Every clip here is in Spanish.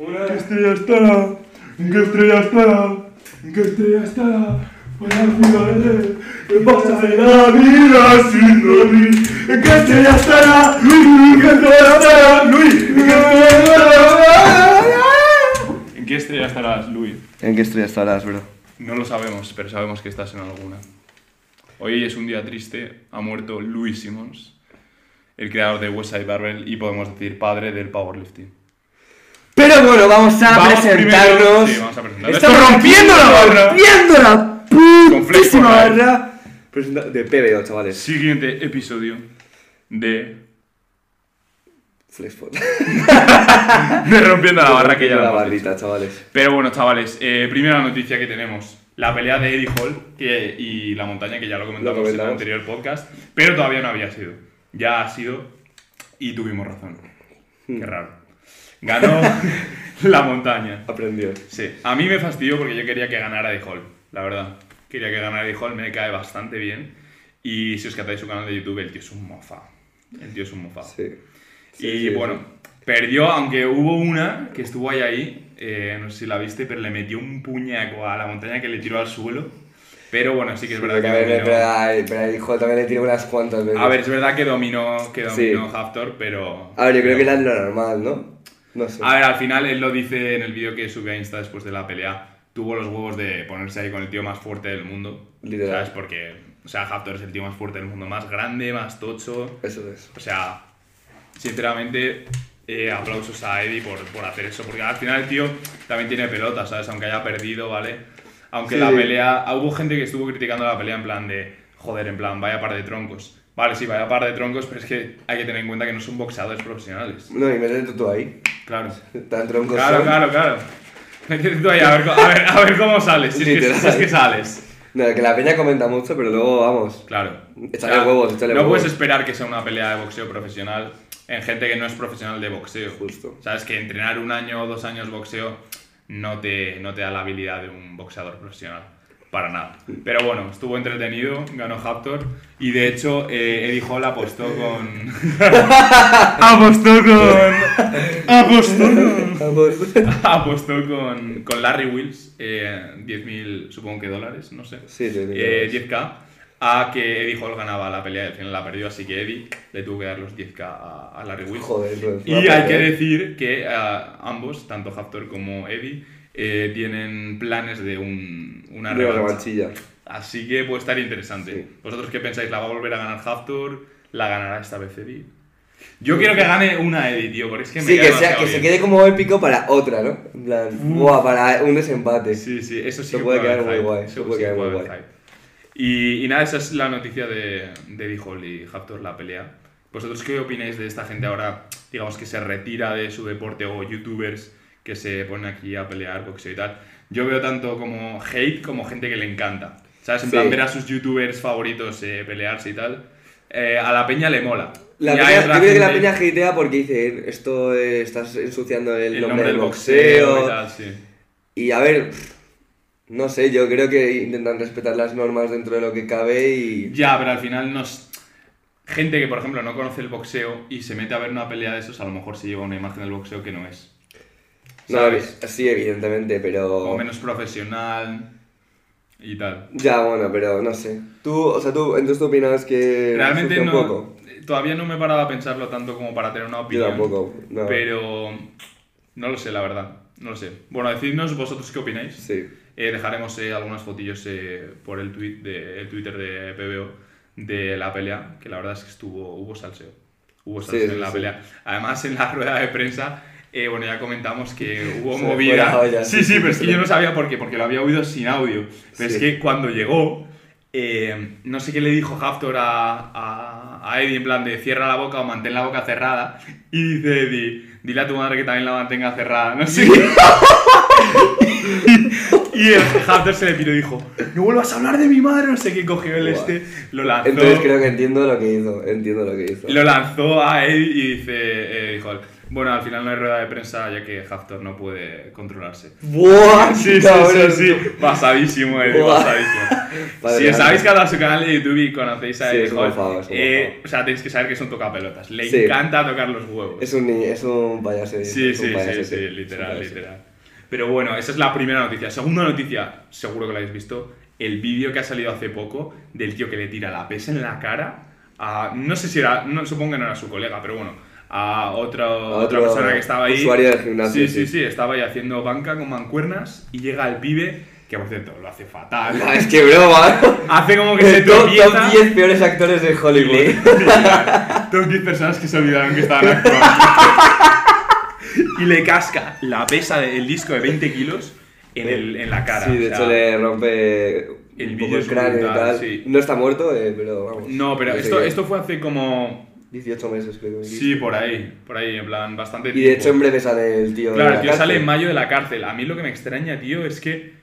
Una estrella estará, ¿qué estrella estará? ¿Qué estrella estará? Para olvidarle ¿Qué pasa en la vida sin dormir? ¿En qué estrella estará? ¿En qué estrella estará? Luis, ¿en qué estrella estará? ¿En qué estrella estarás, Luis? ¿En qué estrella estarás, bro? No lo sabemos, pero sabemos que estás en alguna. Hoy es un día triste, ha muerto Louis Simmons, el creador de West Side Barbell y podemos decir padre del powerlifting. Pero bueno, vamos a Vamos presentarnos. primero- sí, vamos a presentarnos. Estamos ¡Estoy rompiendo la barra. Rompiendo la Con Flex putísima barra. Presenta- De PBO, chavales. Siguiente episodio de, Flexpot. de Rompiendo la Barra que ya la barrita, chavales. Pero bueno, chavales, eh, primera noticia que tenemos. La pelea de Eddie Hall que- y la montaña, que ya lo comentamos, Lo en el anterior podcast, pero todavía no había sido. Ya ha sido y tuvimos razón. Hmm. Qué raro. Ganó la montaña. Aprendió. Sí, a mí me fastidió porque yo quería que ganara Eddie Hall, la verdad. Quería que ganara Eddie Hall, me cae bastante bien. Y si os catáis su canal de YouTube, el tío es un mofa. El tío es un mofa. Sí. Sí, y sí, bueno, perdió, aunque hubo una que estuvo ahí ahí, eh, no sé si la viste, pero le metió un puñaco a la montaña que le tiró al suelo. Pero bueno, sí que es Sí, verdad porque que a ver, dominó. pero, a- pero el hijo también le tiró unas cuantas veces. A ver, es verdad que dominó, que Sí. dominó Haftor, pero... A ver, yo creo que era lo normal, ¿no? No sé. A ver, al final él lo dice en el vídeo que subió a Insta después de la pelea. Tuvo los huevos de ponerse ahí con el tío más fuerte del mundo. Literal. ¿Sabes? Porque, o sea, Haftor es el tío más fuerte del mundo, más grande, más tocho. Eso es. O sea, sinceramente, eh, aplausos a Eddie por, por hacer eso. Porque al final el tío también tiene pelota, ¿sabes? Aunque haya perdido, ¿vale? Aunque Sí. la pelea. Hubo gente que estuvo criticando la pelea en plan de. Joder, en plan, vaya par de troncos. Vale, sí, vaya par de troncos, pero es que hay que tener en cuenta que no son boxeadores profesionales. No, y métete tú ahí. Claro. Tan troncos Claro, son. claro, claro. Métete tú ahí a ver, a ver, a ver cómo sales. Si es, que, si es que sales. No, que la peña comenta mucho, pero luego vamos. Claro. Échale huevos, échale no huevos. puedes esperar que sea una pelea de boxeo profesional en gente que no es profesional de boxeo. Justo. Sabes que entrenar un año o dos años boxeo no te, no te da la habilidad de un boxeador profesional. Para nada. Pero bueno, estuvo entretenido, ganó Haptor. Y de hecho, eh, Eddie Hall apostó con. apostó con. apostó con. Apostó con, con Larry Wills, eh, 10.000, supongo que dólares, no sé. Sí. Eh, 10k a que Eddie Hall ganaba la pelea y al final la perdió, así que Eddie le tuvo que dar los 10k a, a Larry Wills. Joder, y hay que decir que ah, ambos, tanto Haftor como Eddie, eh, tienen planes de un, una De revanchilla. Así que puede estar interesante. Sí. ¿Vosotros qué pensáis? ¿La va a volver a ganar Haftor? ¿La ganará esta vez Eddie? Yo quiero que gane una Eddie, tío, porque es que me Sí, que, sea, que se quede como épico para otra, ¿no? En plan, buah, para un desempate. Sí, sí, eso sí Eso que puede quedar muy guay, Eso puede sí quedar muy guay. Y, y nada, esa es la noticia de, de Hall y Haftor, la pelea. ¿Vosotros qué opináis de esta gente ahora, digamos, que se retira de su deporte o youtubers que se ponen aquí a pelear, boxeo y tal? Yo veo tanto como hate como gente que le encanta. ¿Sabes? En Sí. plan, ver a sus youtubers favoritos eh, pelearse y tal. Eh, a la peña le mola. La Y peña, yo creo que la peña hatea porque dice, esto eh, estás ensuciando el, el nombre, del y boxeo. tal, sí. Y a ver, no sé, yo creo que intentan respetar las normas dentro de lo que cabe y... Ya, pero al final nos... Gente que, por ejemplo, no conoce el boxeo y se mete a ver una pelea de esos, a lo mejor se lleva una imagen del boxeo que no es. No, sí, evidentemente, pero... O menos profesional y tal. Ya, bueno, pero no sé. Tú, o sea, tú, entonces tú opinas que... Realmente no... poco. Todavía no me he parado a pensarlo tanto como para tener una Yo opinión. tampoco, no. Pero... No lo sé, la verdad. No lo sé. Bueno, decidnos vosotros qué opináis. Sí. Eh, dejaremos eh, algunas fotillos eh, por el, tweet de, el Twitter de PBO de la pelea, que la verdad es que estuvo, hubo salseo. Hubo salseo sí, en la sí. pelea. Además, en la rueda de prensa, eh, bueno, ya comentamos que hubo movida. la olla, sí, sí, sí, pero es que yo no sabía por qué, porque lo había oído sin audio. Pero Sí. es que cuando llegó, eh, no sé qué le dijo Haftor a, a, a Eddie, en plan de cierra la boca o mantén la boca cerrada. Y dice Eddie, dile a tu madre que también la mantenga cerrada. No sé qué. Y el se le piró y dijo, no vuelvas a hablar de mi madre, no sé qué, cogió el Buah. este, lo lanzó, Entonces creo que entiendo lo que hizo, entiendo lo que hizo. lo lanzó a Eddie y dice, eh, dijo, Bueno, al final no hay rueda de prensa ya que Haftor no puede controlarse. ¡Buah! Sí, sí, sí, sí. Basadísimo, eh, Buah. basadísimo. Padre si mía. sabéis que a su canal de YouTube y conocéis a un eh, o sea, tenéis que saber que es un tocapelotas. Le Sí. encanta tocar los huevos. Es un, es un payaso. Sí, sí, sí, sí, literal, literal. Pero bueno, esa es la primera noticia. Segunda noticia, seguro que la habéis visto, el vídeo que ha salido hace poco del tío que le tira la pesa en la cara a, no sé si era, no, supongo que no era su colega, pero bueno, a otro- otra otro persona que estaba ahí. usuario del gimnasio, Sí, sí, sí. sí, estaba ahí haciendo banca con mancuernas y llega el pibe, que por cierto lo hace fatal. Ah, es que broma. Hace como que se tropieza. top 10 peores actores de Hollywood. Y Top 10 personas que se olvidaron que estaban actuando. y le casca la pesa del disco de 20 kilos en, el- en la cara. Sí, de o sea, hecho le rompe el un poco el cráneo y brutal, tal. sí. No está muerto, eh, pero vamos. No, pero no esto, esto fue hace como. 18 meses creo Sí, por ahí. Por ahí, en plan, bastante Y de tiempo. hecho en breve sale el tío. de Claro, la el tío cárcel. sale en mayo de la cárcel. A mí lo que me extraña, tío, es que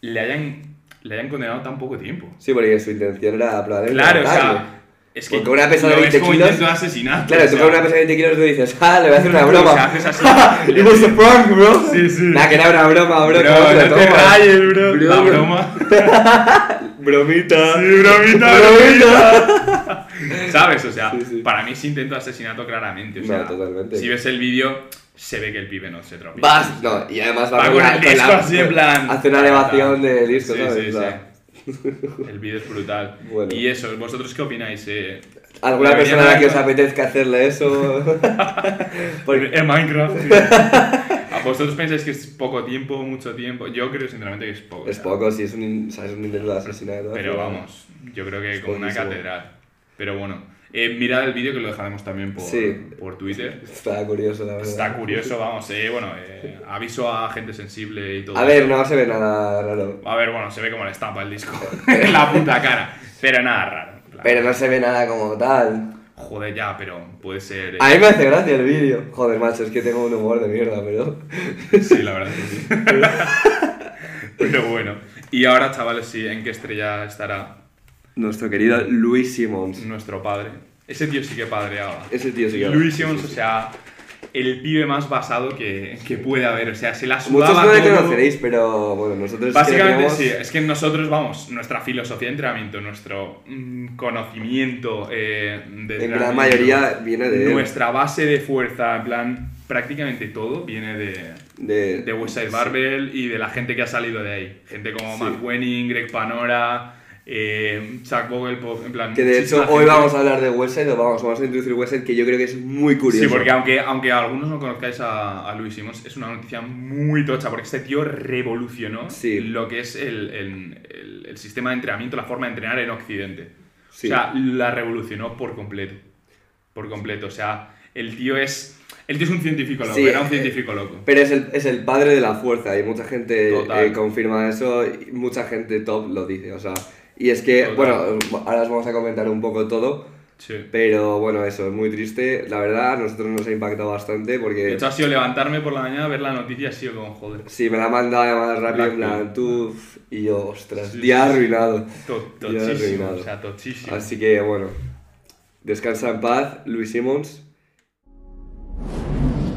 le hayan, le hayan condenado tan poco tiempo. Sí, porque su intención era probablemente. Claro, o sea. Es que Porque una pesa de lo ves 20 como kilos- de asesinato. Claro, o tú sea, con una pesa de 20 kilos tú dices, ah, le voy a hacer una broma. se haces así. It was a prank, bro. Sí, sí. Nah, que era una broma, bro. Bro, ¿cómo te la no te rayes, bro. Bro, La bro. broma. Bromita. Sí, bromita, bromita. ¿Sabes? O sea, Sí, sí. para mí es intento de asesinato claramente. O No, sea, totalmente. Si ves el vídeo, se ve que el pibe no se tropieza. Vas, no, y además va, Va con el disco así en plan- Hace una elevación de disco, Sí, ¿sabes? sí, sí. El vídeo es brutal. Bueno. Y eso, ¿vosotros qué opináis? Eh, ¿Alguna persona a la que os apetezca hacerle eso? Porque- En Minecraft. ¿A ¿Vosotros pensáis que es poco tiempo, mucho tiempo? Yo creo sinceramente que es poco. es poco, si es un, o sea, es un intento de asesinato. Pero vamos, yo creo que Es como una catedral. Pero bueno, eh, mirad el vídeo que lo dejaremos también por, Sí. por Twitter. Está curioso, la verdad. Está curioso, vamos, eh, bueno, eh, aviso a gente sensible y todo. A ver, no se ve nada raro. A ver, bueno, se ve como le estampa el disco en la puta cara. Pero nada raro. Pero no se ve nada como tal. Joder, ya, pero puede ser. eh, A mí me hace gracia el vídeo. Joder, macho, es que tengo un humor de mierda, pero. Sí, la verdad que sí. pero bueno. Y ahora, chavales, sí, ¿en qué estrella estará Nuestro querido Luis Simons. nuestro padre? Ese tío sí que padreaba. Ese tío sí que. Luis sí, Simons, sí, o sí. sea, el pibe más basado que, que puede haber. O sea, se la Muchos sudaba no le conoceréis, pero bueno, nosotros. Básicamente sí, es que nosotros, vamos, nuestra filosofía de entrenamiento, nuestro mm, conocimiento eh, de En gran mayoría viene de. nuestra base de fuerza, en plan, prácticamente todo viene de, de, de Westside Barbell y de la gente que ha salido de ahí. Gente como Sí. Matt Wenning, Greg Panora, eh, Chuck Vogelpop, en plan... Que de hecho hoy gente. vamos a hablar de Westside, o vamos, vamos a introducir Westside, que yo creo que es muy curioso. Sí, porque aunque, aunque algunos no conozcáis a, a Luis Simons, es una noticia muy tocha, porque este tío revolucionó Sí. lo que es el, el- el- el sistema de entrenamiento, la forma de entrenar en Occidente. Sí. O sea, la revolucionó por completo. Por completo. O sea, el tío es... El tío es un científico loco, Sí, era un eh, científico loco. Pero es el, es el padre de la fuerza y mucha gente eh, confirma eso y mucha gente top lo dice, o sea... Y es que, Total. bueno, ahora os vamos a comentar un poco todo, Sí. pero bueno, eso, es muy triste. La verdad, a nosotros nos ha impactado bastante De porque... hecho, ha sido levantarme por la mañana, ver la noticia y ha sido como, joder. Sí, me la ha mandado además rápido, en plan, tú... Y yo, ostras, Sí, día sí, arruinado. To- Tochísimo, arruinado. o sea, tochísimo. Así que, bueno, descansa en paz, Luis Simons.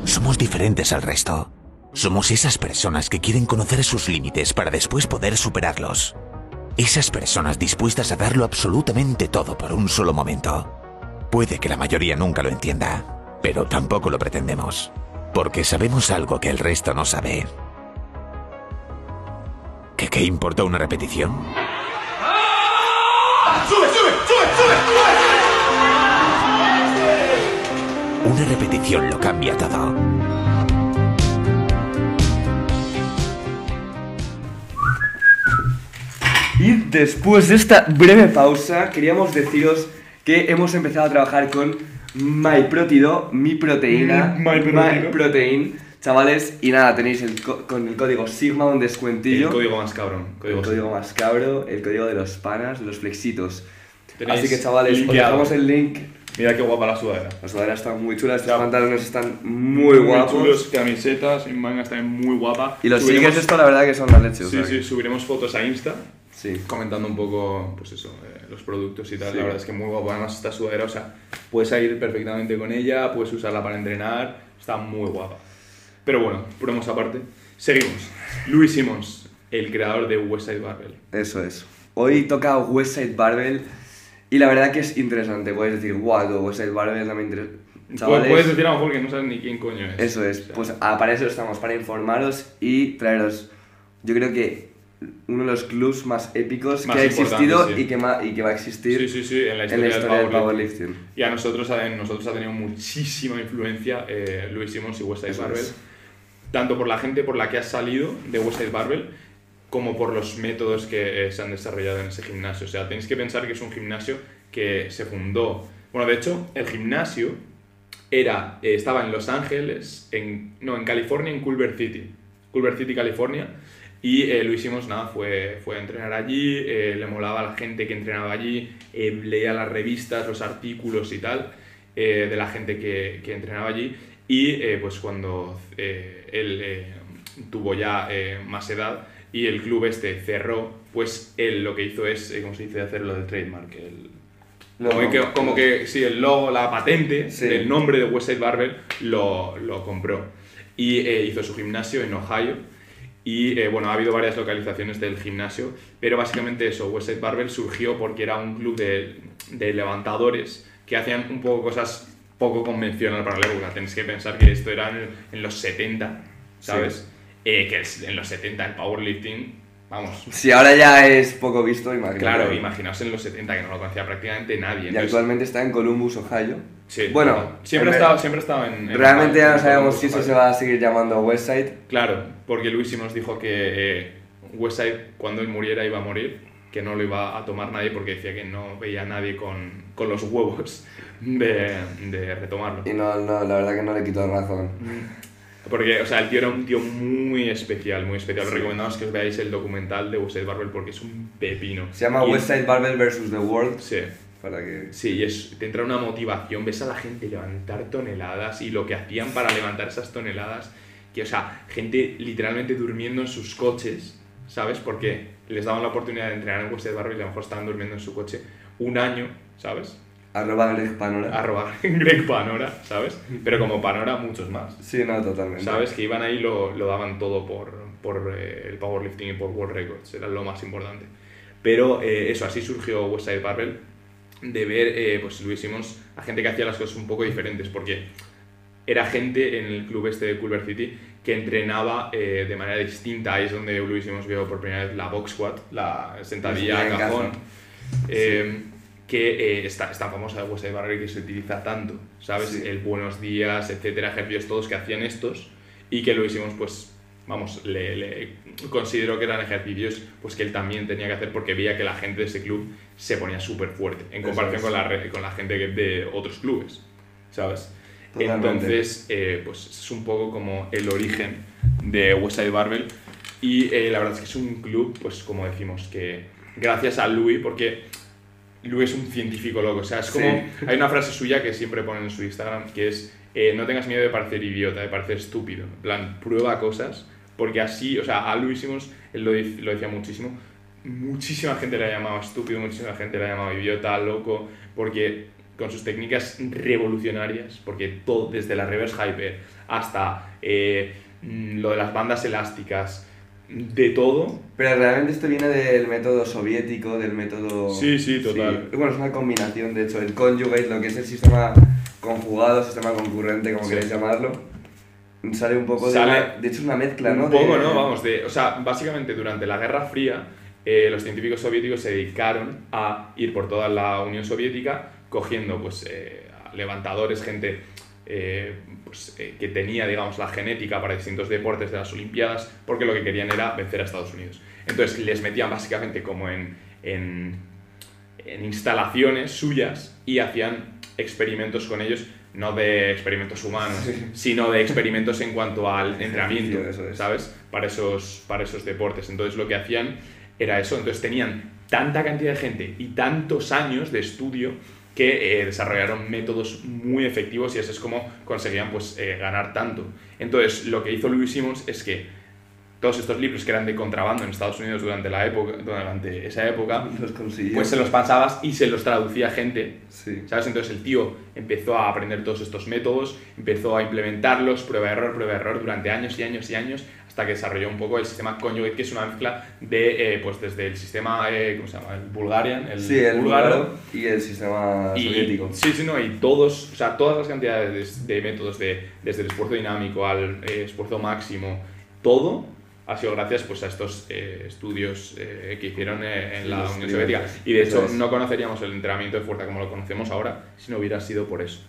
Somos diferentes al resto. Somos esas personas que quieren conocer sus límites para después poder superarlos. Esas personas dispuestas a darlo absolutamente todo por un solo momento. Puede que la mayoría nunca lo entienda, pero tampoco lo pretendemos. Porque sabemos algo que el resto no sabe. ¿Que qué importa una repetición? Una repetición lo cambia todo. Y después de esta breve pausa, queríamos deciros que hemos empezado a trabajar con MyProtido, mi proteína, Mm. MyProtein, chavales, y nada, tenéis el co- con el código Sigma un El descuentillo, código más cabrón. el Código, código más cabro, el código de los panas, de los flexitos. Tenéis Así que chavales, os dejamos el link. Mira qué guapa la sudadera. La sudadera está muy chula, estos pantalones están muy guapos. chulos, camisetas, en mangas también muy guapa. Y los Subiremos- sneakers esto la verdad que son la leche. o Sí, sea sí, que- subiremos fotos a Insta sí. comentando un poco, pues eso, eh, los productos y tal. Sí. La verdad es que muy guapa. Además, esta sudadera, o sea, puedes ir perfectamente con ella, puedes usarla para entrenar. Está muy guapa. Pero bueno, bromas aparte. Seguimos. Louis Simmons, el creador de West Side Barbell. Eso es. Hoy toca West Side Barbell y la verdad que es interesante. Puedes decir, wow, West Side Barbell no me interesa. Chavales, Puedes decir a lo mejor que no sabes ni quién coño es. Eso es. O sea, Pues ah, para eso estamos, para informaros y traeros, yo creo que uno de los clubs más épicos Más que ha existido sí. y, que ma- y que va a existir Sí, sí, en la en historia, la historia del powerlifting. powerlifting. Y a nosotros, a nosotros ha tenido muchísima influencia eh, Louis Simmons y West Side Eso Barbell. es. Tanto por la gente por la que ha salido de West Side Barbell, como por los métodos que eh, se han desarrollado en ese gimnasio. O sea, tenéis que pensar que es un gimnasio que se fundó... Bueno, de hecho, el gimnasio era, eh, estaba en Los Ángeles, en, no, en California, en Culver City. Culver City, California. Y eh, Luis Simons, nada, fue, fue a entrenar allí, eh, le molaba a la gente que entrenaba allí, eh, leía las revistas, los artículos y tal eh, de la gente que, que entrenaba allí. Y pues cuando él tuvo ya más edad y el club este cerró, pues él lo que hizo es, ¿cómo se dice? Hacer lo del trademark. el- como, que, como que, sí, el logo, la patente Sí. del nombre de Westside Barbell lo, lo compró. Y eh, hizo su gimnasio en Ohio. Y eh, bueno, ha habido varias localizaciones del gimnasio, pero básicamente eso, Westside Barbell surgió porque era un club de, de levantadores que hacían un poco cosas poco convencional para la época. Tenéis que pensar que esto era en, en los 70, ¿sabes? Eh, que en los 70 el powerlifting, vamos, Si ahora ya es poco visto, imagínate. claro, imaginaos en los 70 que no lo conocía prácticamente nadie. Y actualmente está en Columbus, Ohio. Sí, Bueno, siempre ha en estado, siempre ha estado en. en Realmente ya no en sabemos si eso se va a seguir llamando Westside. Claro, porque Luis Simons dijo que eh, Westside, cuando él muriera, iba a morir, que no lo iba a tomar nadie porque decía que no veía a nadie con, con los huevos de, de retomarlo. Y no, no, la verdad que no le quito razón. Porque, o sea, el tío era un tío muy especial, muy especial. Sí. recomendamos que os veáis el documental de Westside Barbell porque es un pepino. Se llama Y- Westside Barbell vs. The World. Sí. Para que... Sí, y es, te entra una motivación, ves a la gente levantar toneladas y lo que hacían para levantar esas toneladas, que, o sea, gente literalmente durmiendo en sus coches, ¿sabes? Porque les daban la oportunidad de entrenar en Westside Barbell y a lo mejor estaban durmiendo en su coche un año, ¿sabes? Arroba Greg Panora. Arroba Greg Panora, ¿sabes? Pero como Panora, muchos más. Sí, no, totalmente. ¿Sabes? Que iban ahí lo, lo daban todo por, por eh, el powerlifting y por World Records, era lo más importante. Pero eh, eso, así surgió Westside Barbell, de ver, eh, pues Luis Simons, a gente que hacía las cosas un poco diferentes, porque era gente en el club este de Culver City que entrenaba eh, de manera distinta. Ahí es donde Luis Simons vio por primera vez la box squat, la sentadilla en a cajón. eh, que eh, está, está famosa de Barbell que se utiliza tanto, ¿sabes? Sí. El buenos días, etcétera, ejercicios todos que hacían estos y que lo hicimos, pues, vamos, le, le considero que eran ejercicios pues que él también tenía que hacer porque veía que la gente de ese club se ponía súper fuerte en comparación es. con la, con la gente de otros clubes, ¿sabes? Totalmente. Entonces, eh, pues es un poco como el origen de Westside Barbell y eh, la verdad es que es un club, pues como decimos, que gracias a Louis, porque Louis es un científico loco, o sea, es como... Sí. Hay una frase suya que siempre pone en su Instagram que es, eh, no tengas miedo de parecer idiota, de parecer estúpido, en plan, prueba cosas, porque así, o sea, a Louis Simons, él lo, lo decía muchísimo, muchísima gente le llamaba estúpido, muchísima gente le llamaba idiota, loco, porque con sus técnicas revolucionarias, porque todo, desde la reverse hyper hasta eh, lo de las bandas elásticas, de todo, Pero realmente esto viene del método soviético, del método... Sí, sí, total. Bueno, es una combinación, de hecho, el conjugate, lo que es el sistema conjugado, sistema concurrente, como Sí. queréis llamarlo, sale un poco Sale de... una- de hecho, es una mezcla, ¿no? Un poco, De- ¿no? Vamos, de, o sea, básicamente durante la Guerra Fría, eh, los científicos soviéticos se dedicaron a ir por toda la Unión Soviética cogiendo, pues, eh, levantadores, gente eh, pues, eh, que tenía, digamos, la genética para distintos deportes de las Olimpiadas, porque lo que querían era vencer a Estados Unidos. Entonces les metían básicamente como en, en, en instalaciones suyas y hacían experimentos con ellos, no de experimentos humanos, sino de experimentos en cuanto al entrenamiento, es. ¿sabes? Para esos, para esos deportes. Entonces lo que hacían era eso, entonces tenían tanta cantidad de gente y tantos años de estudio que eh, desarrollaron métodos muy efectivos y así es como conseguían pues, eh, ganar tanto. Entonces lo que hizo Louis Simmons es que todos estos libros que eran de contrabando en Estados Unidos durante, la época, durante esa época, Los pues se los pasabas y se los traducía gente. Sí. ¿Sabes? Entonces el tío empezó a aprender todos estos métodos, empezó a implementarlos, prueba-error, prueba-error, durante años y años y años, hasta que desarrolló un poco el sistema Conjugate, que es una mezcla de, eh, pues desde el sistema, eh, ¿cómo se llama? El Bulgarian, el, Sí, el búlgaro, y el sistema y, soviético. Sí, sí, no, y todos, o sea, todas las cantidades de, de métodos, de, desde el esfuerzo dinámico al eh, esfuerzo máximo, todo ha sido gracias pues, a estos eh, estudios eh, que hicieron eh, en la Unión Soviética. Y de hecho, no conoceríamos el entrenamiento de fuerza como lo conocemos ahora si no hubiera sido por eso.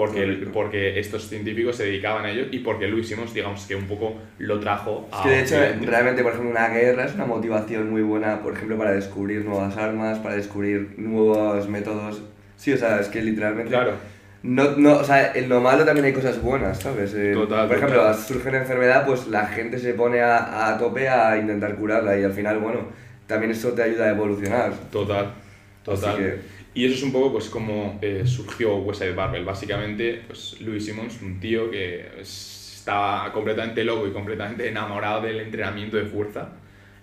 Porque, Correcto. porque estos científicos se dedicaban a ello y porque Louis Simons, digamos que un poco lo trajo a. Es que de hecho, Occidente. realmente, por ejemplo, una guerra es una motivación muy buena, por ejemplo, para descubrir nuevas armas, para descubrir nuevos métodos. Sí, o sea, es que literalmente. Claro. No, no, o sea, en lo malo también hay cosas buenas, ¿sabes? Eh, Total, por ejemplo, total. surge una enfermedad, pues la gente se pone a, a tope a intentar curarla y al final, bueno, también eso te ayuda a evolucionar. Total, total. Así que- Y eso es un poco pues como eh, surgió West Side Barbell. Básicamente, pues Louis Simmons, un tío que es- estaba completamente loco y completamente enamorado del entrenamiento de fuerza,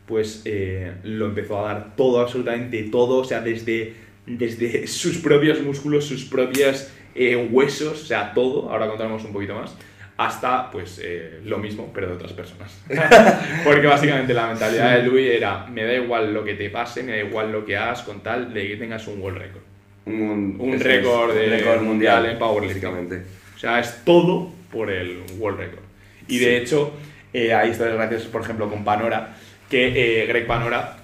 pues eh, lo empezó a dar todo, absolutamente todo, o sea, desde, desde sus propios músculos, sus propios eh, huesos, o sea, todo, ahora contaremos un poquito más, hasta pues eh, lo mismo, pero de otras personas. Porque básicamente la mentalidad de Louis era, me da igual lo que te pase, me da igual lo que hagas con tal de que tengas un world record. Un, Un récord de- un récord mundial en powerlifting. O sea, es todo por el world record. Y de Sí. hecho, eh, hay historias graciosas, por ejemplo, con Panora, que eh, Greg Panora,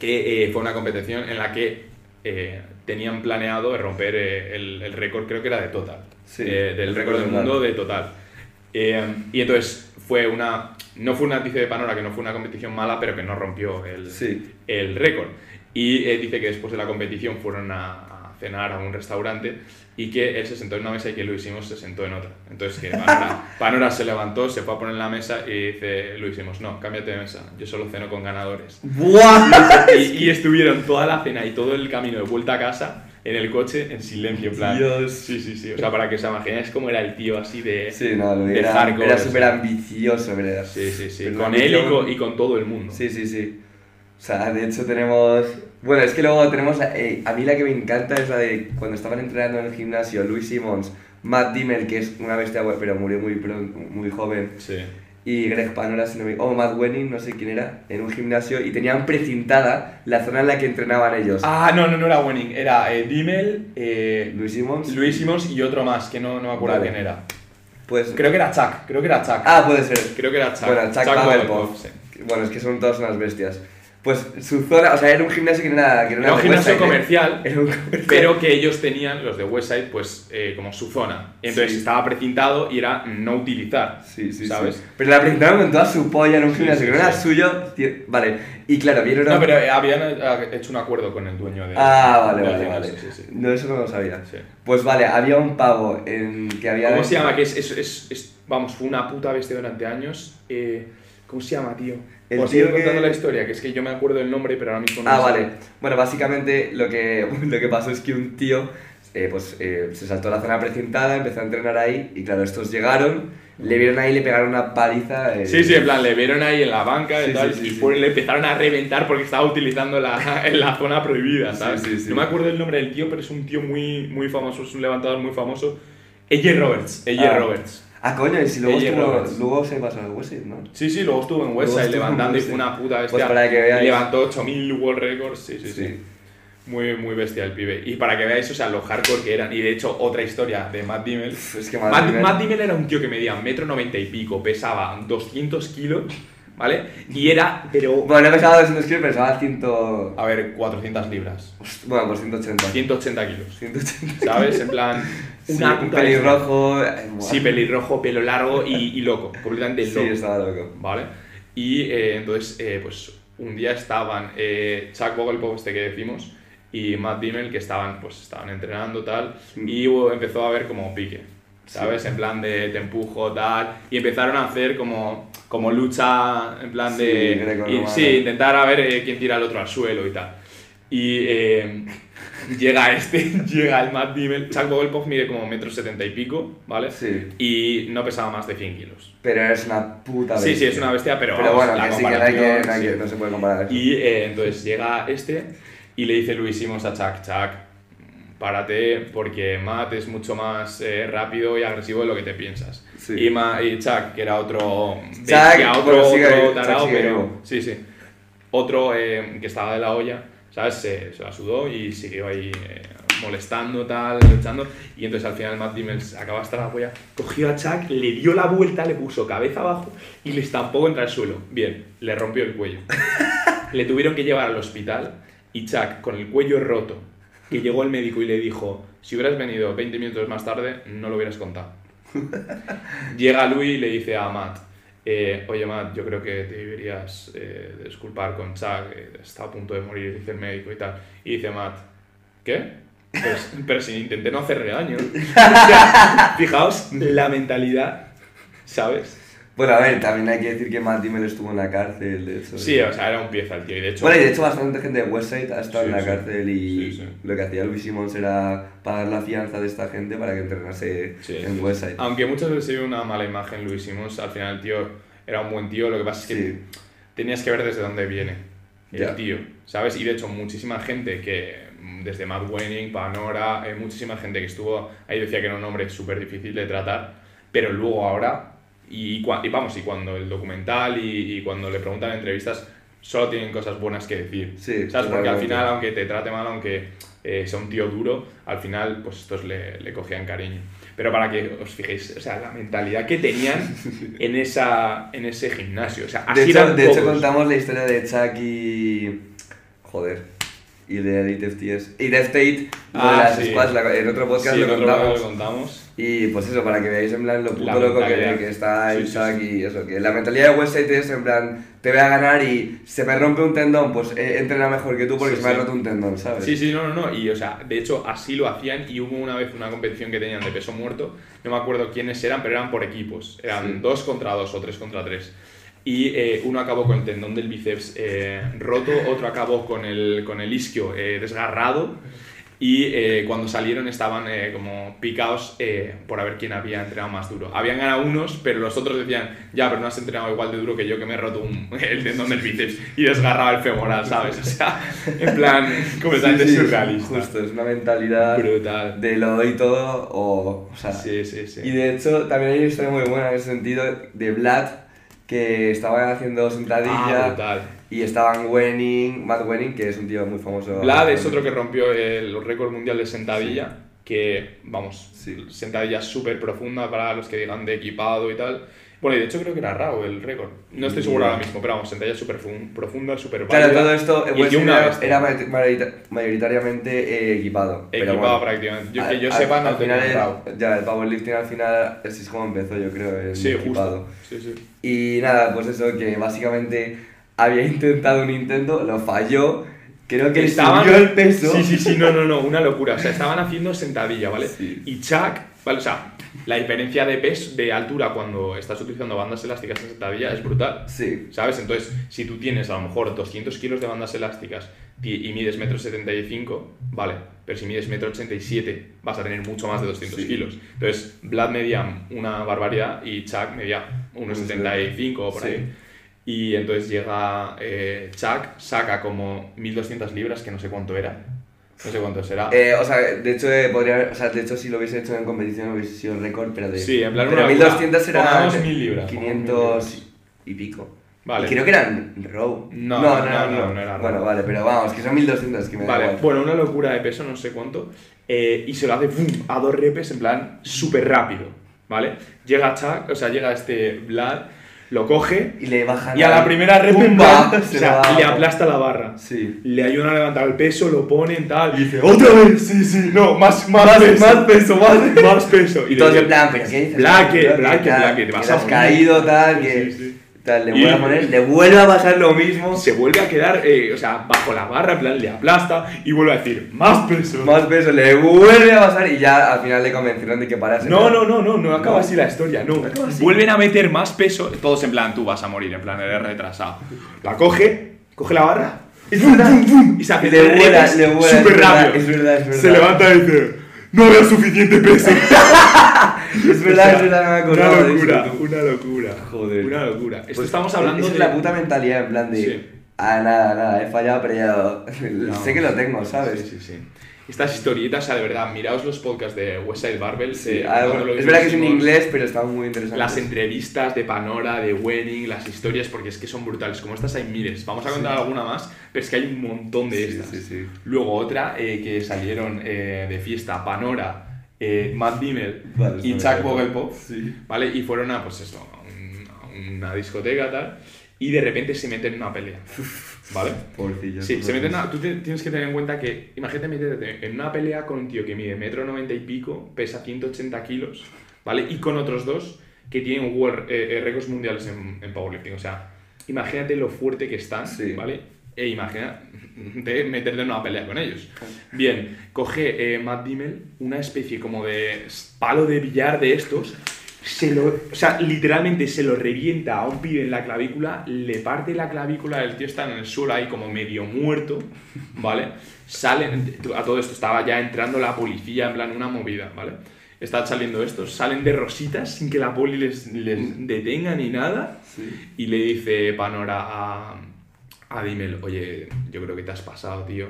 que eh, fue una competición en la que tenían planeado romper el, el récord, creo que era de total, Sí, del el récord del mundo de total. Eh, y entonces fue una, no fue una noticia de Panora, que no fue una competición mala, pero que no rompió el, Sí. el récord. Y eh, dice que después de la competición fueron a, a cenar a un restaurante y que él se sentó en una mesa y que Luis Simons se sentó en otra. Entonces que Panora, Panora se levantó, se fue a poner en la mesa y dice Luis Simons, no, cámbiate de mesa, yo solo ceno con ganadores. ¡Buah! Y, y estuvieron toda la cena y todo el camino de vuelta a casa en el coche en silencio, en plan. Dios. Sí, sí, sí. O sea, para que os imaginéis cómo era el tío así de... Sí, no, de era, hardcore, era súper ambicioso, ¿verdad? Sí, sí, sí. Pero Con la él y con, y con todo el mundo. Sí, sí, sí. O sea, de hecho tenemos... Bueno, es que luego tenemos... eh, a mí la que me encanta es la de cuando estaban entrenando en el gimnasio, Louis Simmons, Matt Dimmel, que es una bestia, pero murió muy, pronto, muy joven, Sí. Y Greg Panora, si no me- o Matt Wenning, no sé quién era, en un gimnasio, y tenían precintada la zona en la que entrenaban ellos. Ah, no, no, no era Wenning. Era eh, Dimmel, eh, Louis Simmons. Luis Simons y otro más, que no, no me acuerdo Vale. quién era. Pues... Creo que era Chuck, creo que era Chuck. Ah, puede ser. Creo que era Chuck. Bueno, Chuck, Pavelpov. sí. Bueno, es que son todas unas bestias. Pues su zona, o sea, era un gimnasio que no era... Que no Era un de gimnasio Westside, ¿eh? comercial, Era un comercial. pero que ellos tenían, los de Westside, pues eh, como su zona. Entonces Sí. estaba precintado y era no utilizar. Sí, sí, ¿Sabes? sí. Pero la presentaron con toda su polla en un gimnasio que no era suyo. tío, Vale, y claro, vieron... No, pero eh, habían hecho un acuerdo con el dueño de. Ah, vale, del vale, vale. sí, sí. No, eso no lo sabía. Sí. Pues vale, había un pavo en que había... ¿Cómo se llama? Que es, es, es- es- vamos, fue una puta bestia durante años. Eh, ¿Cómo se llama, tío? El Os tío contando que- la historia, que es que yo me acuerdo del nombre, pero ahora mismo no Ah, vale. sale. Bueno, básicamente lo que, lo que pasó es que un tío eh, pues, eh, se saltó a la zona precintada, empezó a entrenar ahí y claro, estos llegaron, le vieron ahí y le pegaron una paliza. eh, Sí, sí, en plan, le vieron ahí en la banca y Sí, tal, sí, sí, y le empezaron a reventar porque estaba utilizando la, en la zona prohibida, ¿sabes? sí, sí. No me acuerdo el nombre del tío, pero es un tío muy, muy famoso, es un levantador muy famoso. AJ Roberts, AJ Ah. Roberts. Ah, coño, y si luego, estuvo- luego se pasó al Westside, ¿no? Sí, sí, luego estuvo en Westside en levantando y fue una puta bestia. Pues para que veáis- Y levantó 8000 World Records, sí, sí, sí. Sí. Muy, muy bestia el pibe. Y para que veáis, o sea, lo hardcore que eran. Y de hecho, otra historia de Matt Dimmel. Es que Matt, Matt Dimmel- Matt Dimmel era un tío que medía metro noventa y pico, pesaba 200 kilos, ¿vale? Y era, pero... Bueno, no pesaba 200 kilos, pesaba 100... A ver, 400 libras. Bueno, por 180. 180 kilos. 180. ¿Sabes? En plan... Sí, Una un puta pelirrojo... Sí, pelirrojo, pelo largo y, y loco. Completamente Sí, loco. estaba loco. ¿Vale? Y eh, entonces, eh, pues un día estaban eh, Chuck Vogelpop, este que decimos, y Matt Dimmel, que estaban, pues, estaban entrenando tal, y hubo- empezó a haber como pique, ¿sabes? En plan de te empujo, tal, y empezaron a hacer como, como lucha, en plan Sí, de... y- sí, intentar a ver eh, quién tira al otro al suelo y tal. Y eh, llega este, llega el Matt Dimmel. Chuck Vogelpoff mide como metro setenta y pico, ¿vale? Sí. Y no pesaba más de 100 kilos. Pero es una puta Sí, bestia. sí, es una bestia, pero, Pero vamos, bueno, la que sí, que no, hay que, no, hay que- sí. no se puede comparar. eso. Y eh, entonces llega este y le dice Luis Simons a Chuck, Chuck, párate porque Matt es mucho más eh, rápido y agresivo de lo que te piensas. Sí. Y, Ma- y Chuck, que era otro bestia, Chuck, otro, bueno, sigue otro vivo, Chuck pero sí, sí. Otro eh, que estaba de la olla, ¿sabes? Se, la sudó y siguió ahí eh, molestando, tal, luchando. Y entonces al final Matt Dimmels acaba hasta la polla, cogió a Chuck, le dio la vuelta, le puso cabeza abajo y le estampó contra el suelo. Bien, le rompió el cuello. le tuvieron que llevar al hospital y Chuck, con el cuello roto, que llegó el médico y le dijo, si hubieras venido 20 minutos más tarde, no lo hubieras contado. Llega Louis y le dice a Matt, eh, oye Matt, yo creo que te deberías eh, disculpar con Chuck, que está a punto de morir, dice el médico y tal. Y dice Matt, ¿qué? Pero, pero si intenté no hacerle daño. Fijaos la mentalidad, ¿sabes? Bueno, a ver, también hay que decir que Matt Dimmel estuvo en la cárcel, de hecho. Sí, o sea, era un pieza el tío. Y de hecho, Bueno, y de hecho bastante gente de Westside ha estado Sí, en la sí. cárcel y Sí, lo que hacía Luis Simons era pagar la fianza de esta gente para que entrenase en. Westside. Aunque muchas veces se ve una mala imagen Luis Simons, al final el tío era un buen tío, lo que pasa es que tenías que ver desde dónde viene el tío, ¿sabes? Y de hecho muchísima gente que, desde Matt Wenning, Panora, eh, muchísima gente que estuvo ahí decía que era un hombre súper difícil de tratar, pero luego ahora, y, y vamos, y cuando el documental y, y cuando le preguntan en entrevistas, solo tienen cosas buenas que decir, Sí, ¿sabes? Porque al final, aunque te trate mal, aunque eh, sea un tío duro, al final, pues estos le, le cogían cariño. Pero para que os fijéis, o sea, la mentalidad que tenían en, esa, en ese gimnasio. O sea, así De hecho, eran de hecho contamos la historia de Chuck y... Joder. Y de Elite FTS. Y Death Tate, lo de Ah, las sí. squads, la- en otro podcast Sí, lo contamos. lo contamos. Y pues eso, para que veáis en plan lo puto loco que, que está el sí, y eso, que la mentalidad de Westside es en plan, te voy a ganar y se me rompe un tendón, pues eh, entrena mejor que tú porque se me ha roto un tendón, ¿sabes? Sí, sí, no, no, no. Y, o sea, de hecho, así lo hacían. Y hubo una vez una competición que tenían de peso muerto. No me acuerdo quiénes eran, pero eran por equipos. Eran dos contra dos o tres contra tres. Y eh, uno acabó con el tendón del bíceps eh, roto, otro acabó con el, con el isquio eh, desgarrado. Y eh, cuando salieron estaban eh, como picados eh, por a ver quién había entrenado más duro. Habían ganado unos, pero los otros decían, ya, pero no has entrenado igual de duro que yo que me he roto un- el tendón del bíceps y desgarraba el femoral, ¿sabes? O sea, en plan, completamente Sí, sí, surrealista. Justo, es una mentalidad Brutal. de lo doy todo o... o sea, Sí, sí, sí. Y de hecho, también hay una historia muy buena en ese sentido de Vlad, que estaban haciendo Ah, sentadilla brutal. y estaban Wenning, Matt Wenning, que es un tío muy famoso. Vlad es otro que rompió el récord mundial de sentadilla, que, vamos, Sí. sentadilla súper profunda para los que digan de equipado y tal. Bueno, y de hecho creo que era Rao el récord. No estoy Ni seguro ahora mismo, pero vamos, sentadilla súper fun- profunda, súper Claro, válida. todo esto Y era, era mayorita- mayorita- mayoritariamente eh, equipado. pero Equipado bueno, prácticamente. Yo, al- que yo al- sepa, no al tenía final el, Ya, el powerlifting al final así es como empezó, yo creo, el Sí, equipado. justo. Sí, sí. Y nada, pues eso, que básicamente había intentado un intento, lo falló, creo que le subió el peso. Sí, sí, sí, no, no, no, una locura. O sea, estaban haciendo sentadilla, ¿vale? Sí. Y Chuck, ¿vale? O sea, la diferencia de peso, de altura cuando estás utilizando bandas elásticas en sentadilla es brutal. Sí, ¿Sabes? Entonces, si tú tienes a lo mejor 200 kilos de bandas elásticas ti- y mides metro 75, vale, pero si mides metro 87 vas a tener mucho más de 200 Sí. kilos. Entonces, Vlad medía una barbaridad y Chuck medía unos 75 o por Sí. ahí. Y entonces llega eh, Chuck, saca como 1200 libras, que no sé cuánto era. No sé cuánto será. Eh, o sea, de hecho, eh, podría o sea, de hecho, si lo hubiese hecho en competición hubiese sido el récord, pero de. Sí, en plan pero una 1200 locura. era. Pongamos 1000 libras, 500 y pico. Vale. Y creo que eran row. No, no, no, no era Bueno, vale, pero vamos, que son 1200, que me Vale, bueno, una locura de peso, no sé cuánto. eh, y se lo hace ¡pum! a dos repes en plan súper rápido, ¿vale? Llega Chuck, o sea, llega este Vlad, lo coge Y le bajan. y a la primera rep en ¡Pumba! plan, o Se sea, le aplasta la barra. Sí. Le ayudan a levantar el peso, lo ponen tal. Y dice, ¡otra vez! Sí, sí, no, más, más, Más- peso. más peso, más- más peso. Y todos dice, en plan, pero ¿qué dices? Blaque, blaque, blaque, te vas a has caído, tal, que. sí, sí. Tal, le vuelve a poner, le vuelve a pasar lo mismo. Se vuelve a quedar, eh, o sea, bajo la barra, en plan, le aplasta y vuelve a decir, ¡más peso! Más peso, le vuelve a pasar y ya al final le convencieron de que parase. No, no, no, no, no acaba así la historia, no. acaba así. Vuelven a meter más peso, todos en plan, tú vas a morir, en plan, eres retrasado. La coge, coge la barra. Y se hace Le vuela, le vuela. súper es verdad, rápido. Es verdad, es verdad. Se levanta y dice, no había suficiente peso. Es verdad, es verdad, me Una de eso, locura, una locura. Joder. Una locura. Esto Pues, estamos hablando esa de... es la puta mentalidad, en plan de. Sí. Ah, nada, nada, he fallado, pero ya. No. sé que lo tengo, ¿sabes? Sí, sí, sí. Estas historietas, o sea, de verdad, miraos los podcasts de Westside Barbell. Sí, eh, ah, bueno, es verdad que es en inglés, pero está muy interesante. Las entrevistas de Panora, de Wenning, las historias, porque es que son brutales. Como estas hay miles. Vamos a contar alguna más, pero es que hay un montón de Sí, estas. sí, sí. Luego otra eh, que salieron eh, de fiesta, Panora, eh, Matt Dimmel Vale, y Chuck. Vogelpop, Sí. ¿vale? Y fueron a, pues eso, a una discoteca tal, y de repente se meten en una pelea, ¿vale? Pobrecillo. Sí, se meten a- tú te- tienes que tener en cuenta que, imagínate meterte en una pelea con un tío que mide metro noventa y pico, pesa 180 kilos, ¿vale? Y con otros dos que tienen world, eh, eh, récords mundiales en, en powerlifting. O sea, imagínate lo fuerte que están, Sí. ¿vale? E imagínate meterte en una pelea con ellos. Bien, coge eh, Matt Dimmel una especie como de palo de billar de estos, se lo, o sea, literalmente se lo revienta a un pibe en la clavícula, le parte la clavícula, el tío está en el suelo ahí como medio muerto, ¿vale? Salen, a todo esto estaba ya entrando la policía, en plan una movida, ¿vale? Están saliendo estos, salen de rositas sin que la poli les, les detenga ni nada, Sí. y le dice Panora a, a Dimmel, oye, yo creo que te has pasado, tío.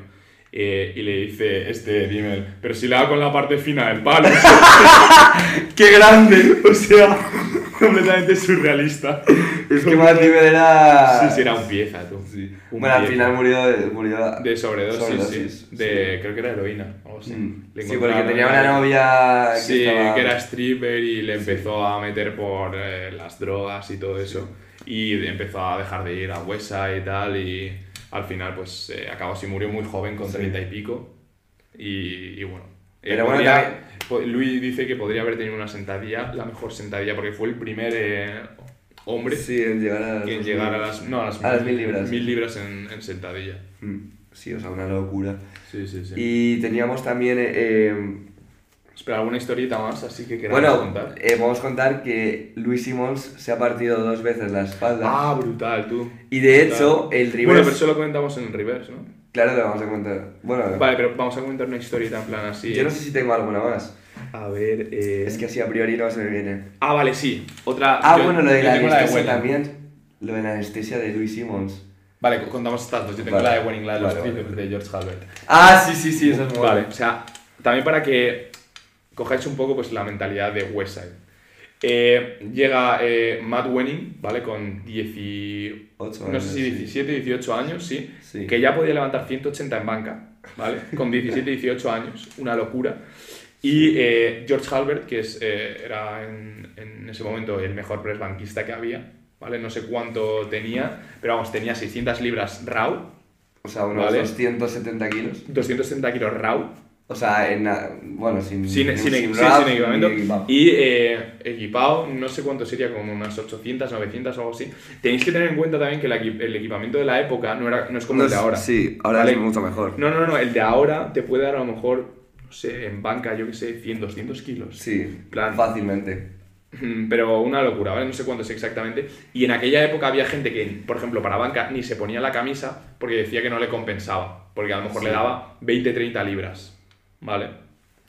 Eh, y le dice este Dimmel, pero si le hago con la parte fina del palo. ¡Qué grande! O sea, completamente surrealista. Es que Matt Dimmel era. Sí, sí, era un pieza, tú. Sí. Un Bueno, al final murió. murió De sobredosis, Sobredosis, sí. De, creo que era heroína, algo así. Mm. Sí, porque tenía una novia. Que Sí, estaba- que era stripper y le empezó a meter por eh, las drogas y todo eso. Y de- empezó a dejar de ir a Huesa y tal. Y al final, pues eh, acabó así, murió muy joven, con Sí. 30 y pico. Y, y bueno. eh, Pero bueno, podría- también- po- Luis dice que podría haber tenido una sentadilla, la mejor sentadilla, porque fue el primer eh, hombre Sí, en llegar a. que en llegar a las, no, a las, A las mil libras. mil libras en, en sentadilla. Mm, Sí, o sea, una locura. Sí, sí, sí. Y teníamos también. Eh, eh, Espera, alguna historieta más, así que queramos bueno, contar. eh, vamos a contar que Luis Simons se ha partido dos veces la espalda. Ah, brutal, tú. y de brutal. hecho, el reverse. Bueno, pero eso lo comentamos en el reverse, ¿no? Claro, lo vamos a contar. Bueno, Vale, pero vamos a comentar una historieta en plan así. yo no sé si tengo alguna más. A ver, eh... Es que así a priori no se me viene. Ah, vale, sí. Otra... Ah, yo- bueno, lo de la anestesia Wenning. también. Lo de la anestesia de Luis Simons. Vale, contamos estas dos. Yo tengo Vale. la de Winning, la de los Vale, vale. de George Halbert. Ah, sí, sí, sí, eso es muy Vale, bueno. o sea, también para que cojáis un poco pues, la mentalidad de Westside. Eh, llega eh, Matt Wenning, ¿vale? Con 18, Ocho no años, sé si sí. 17, 18 años, sí, Sí. que ya podía levantar 180 en banca, ¿vale? Con 17, 18 años, una locura. Y eh, George Halbert, que es, eh, era en, en ese momento el mejor press banquista que había, ¿vale? No sé cuánto tenía, pero vamos, tenía 600 libras raw, O sea, unos Vale. 270 kilos. 260 kilos raw, O sea, en, bueno, sin, sin, equipado. Y eh, equipado, no sé cuánto sería, como unas 800, 900 o algo así. Tenéis que tener en cuenta también que el equipamiento de la época no, era, no es como No el de ahora. Sí, ahora ¿vale? es mucho mejor. No, no, no, el de ahora te puede dar a lo mejor, no sé, en banca, yo que sé, 100, 200 kilos. Sí, plan- fácilmente. Pero una locura, ¿vale? No sé cuánto es exactamente. Y en aquella época había gente que, por ejemplo, para banca ni se ponía la camisa porque decía que no le compensaba. Porque a lo mejor Sí. le daba 20-30 libras, ¿vale?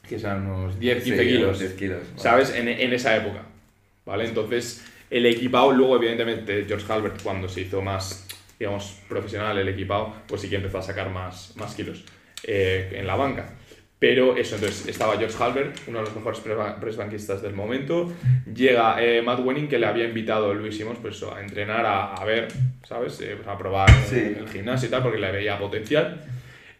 Que son unos 10-15 Sí, kilos. unos 10 kilos, vale. ¿Sabes? En, en esa época, ¿vale? Entonces, el equipado, luego, evidentemente, George Halbert, cuando se hizo más, digamos, profesional el equipado, pues sí que empezó a sacar más, más kilos eh, en la banca. Pero eso, entonces estaba George Halbert, uno de los mejores press- press banquistas del momento. Llega eh, Matt Wenning, que le había invitado Luis Simons pues, a entrenar, a, a ver, ¿sabes? Eh, pues, a probar Sí. el, el gimnasio y tal, porque le veía potencial.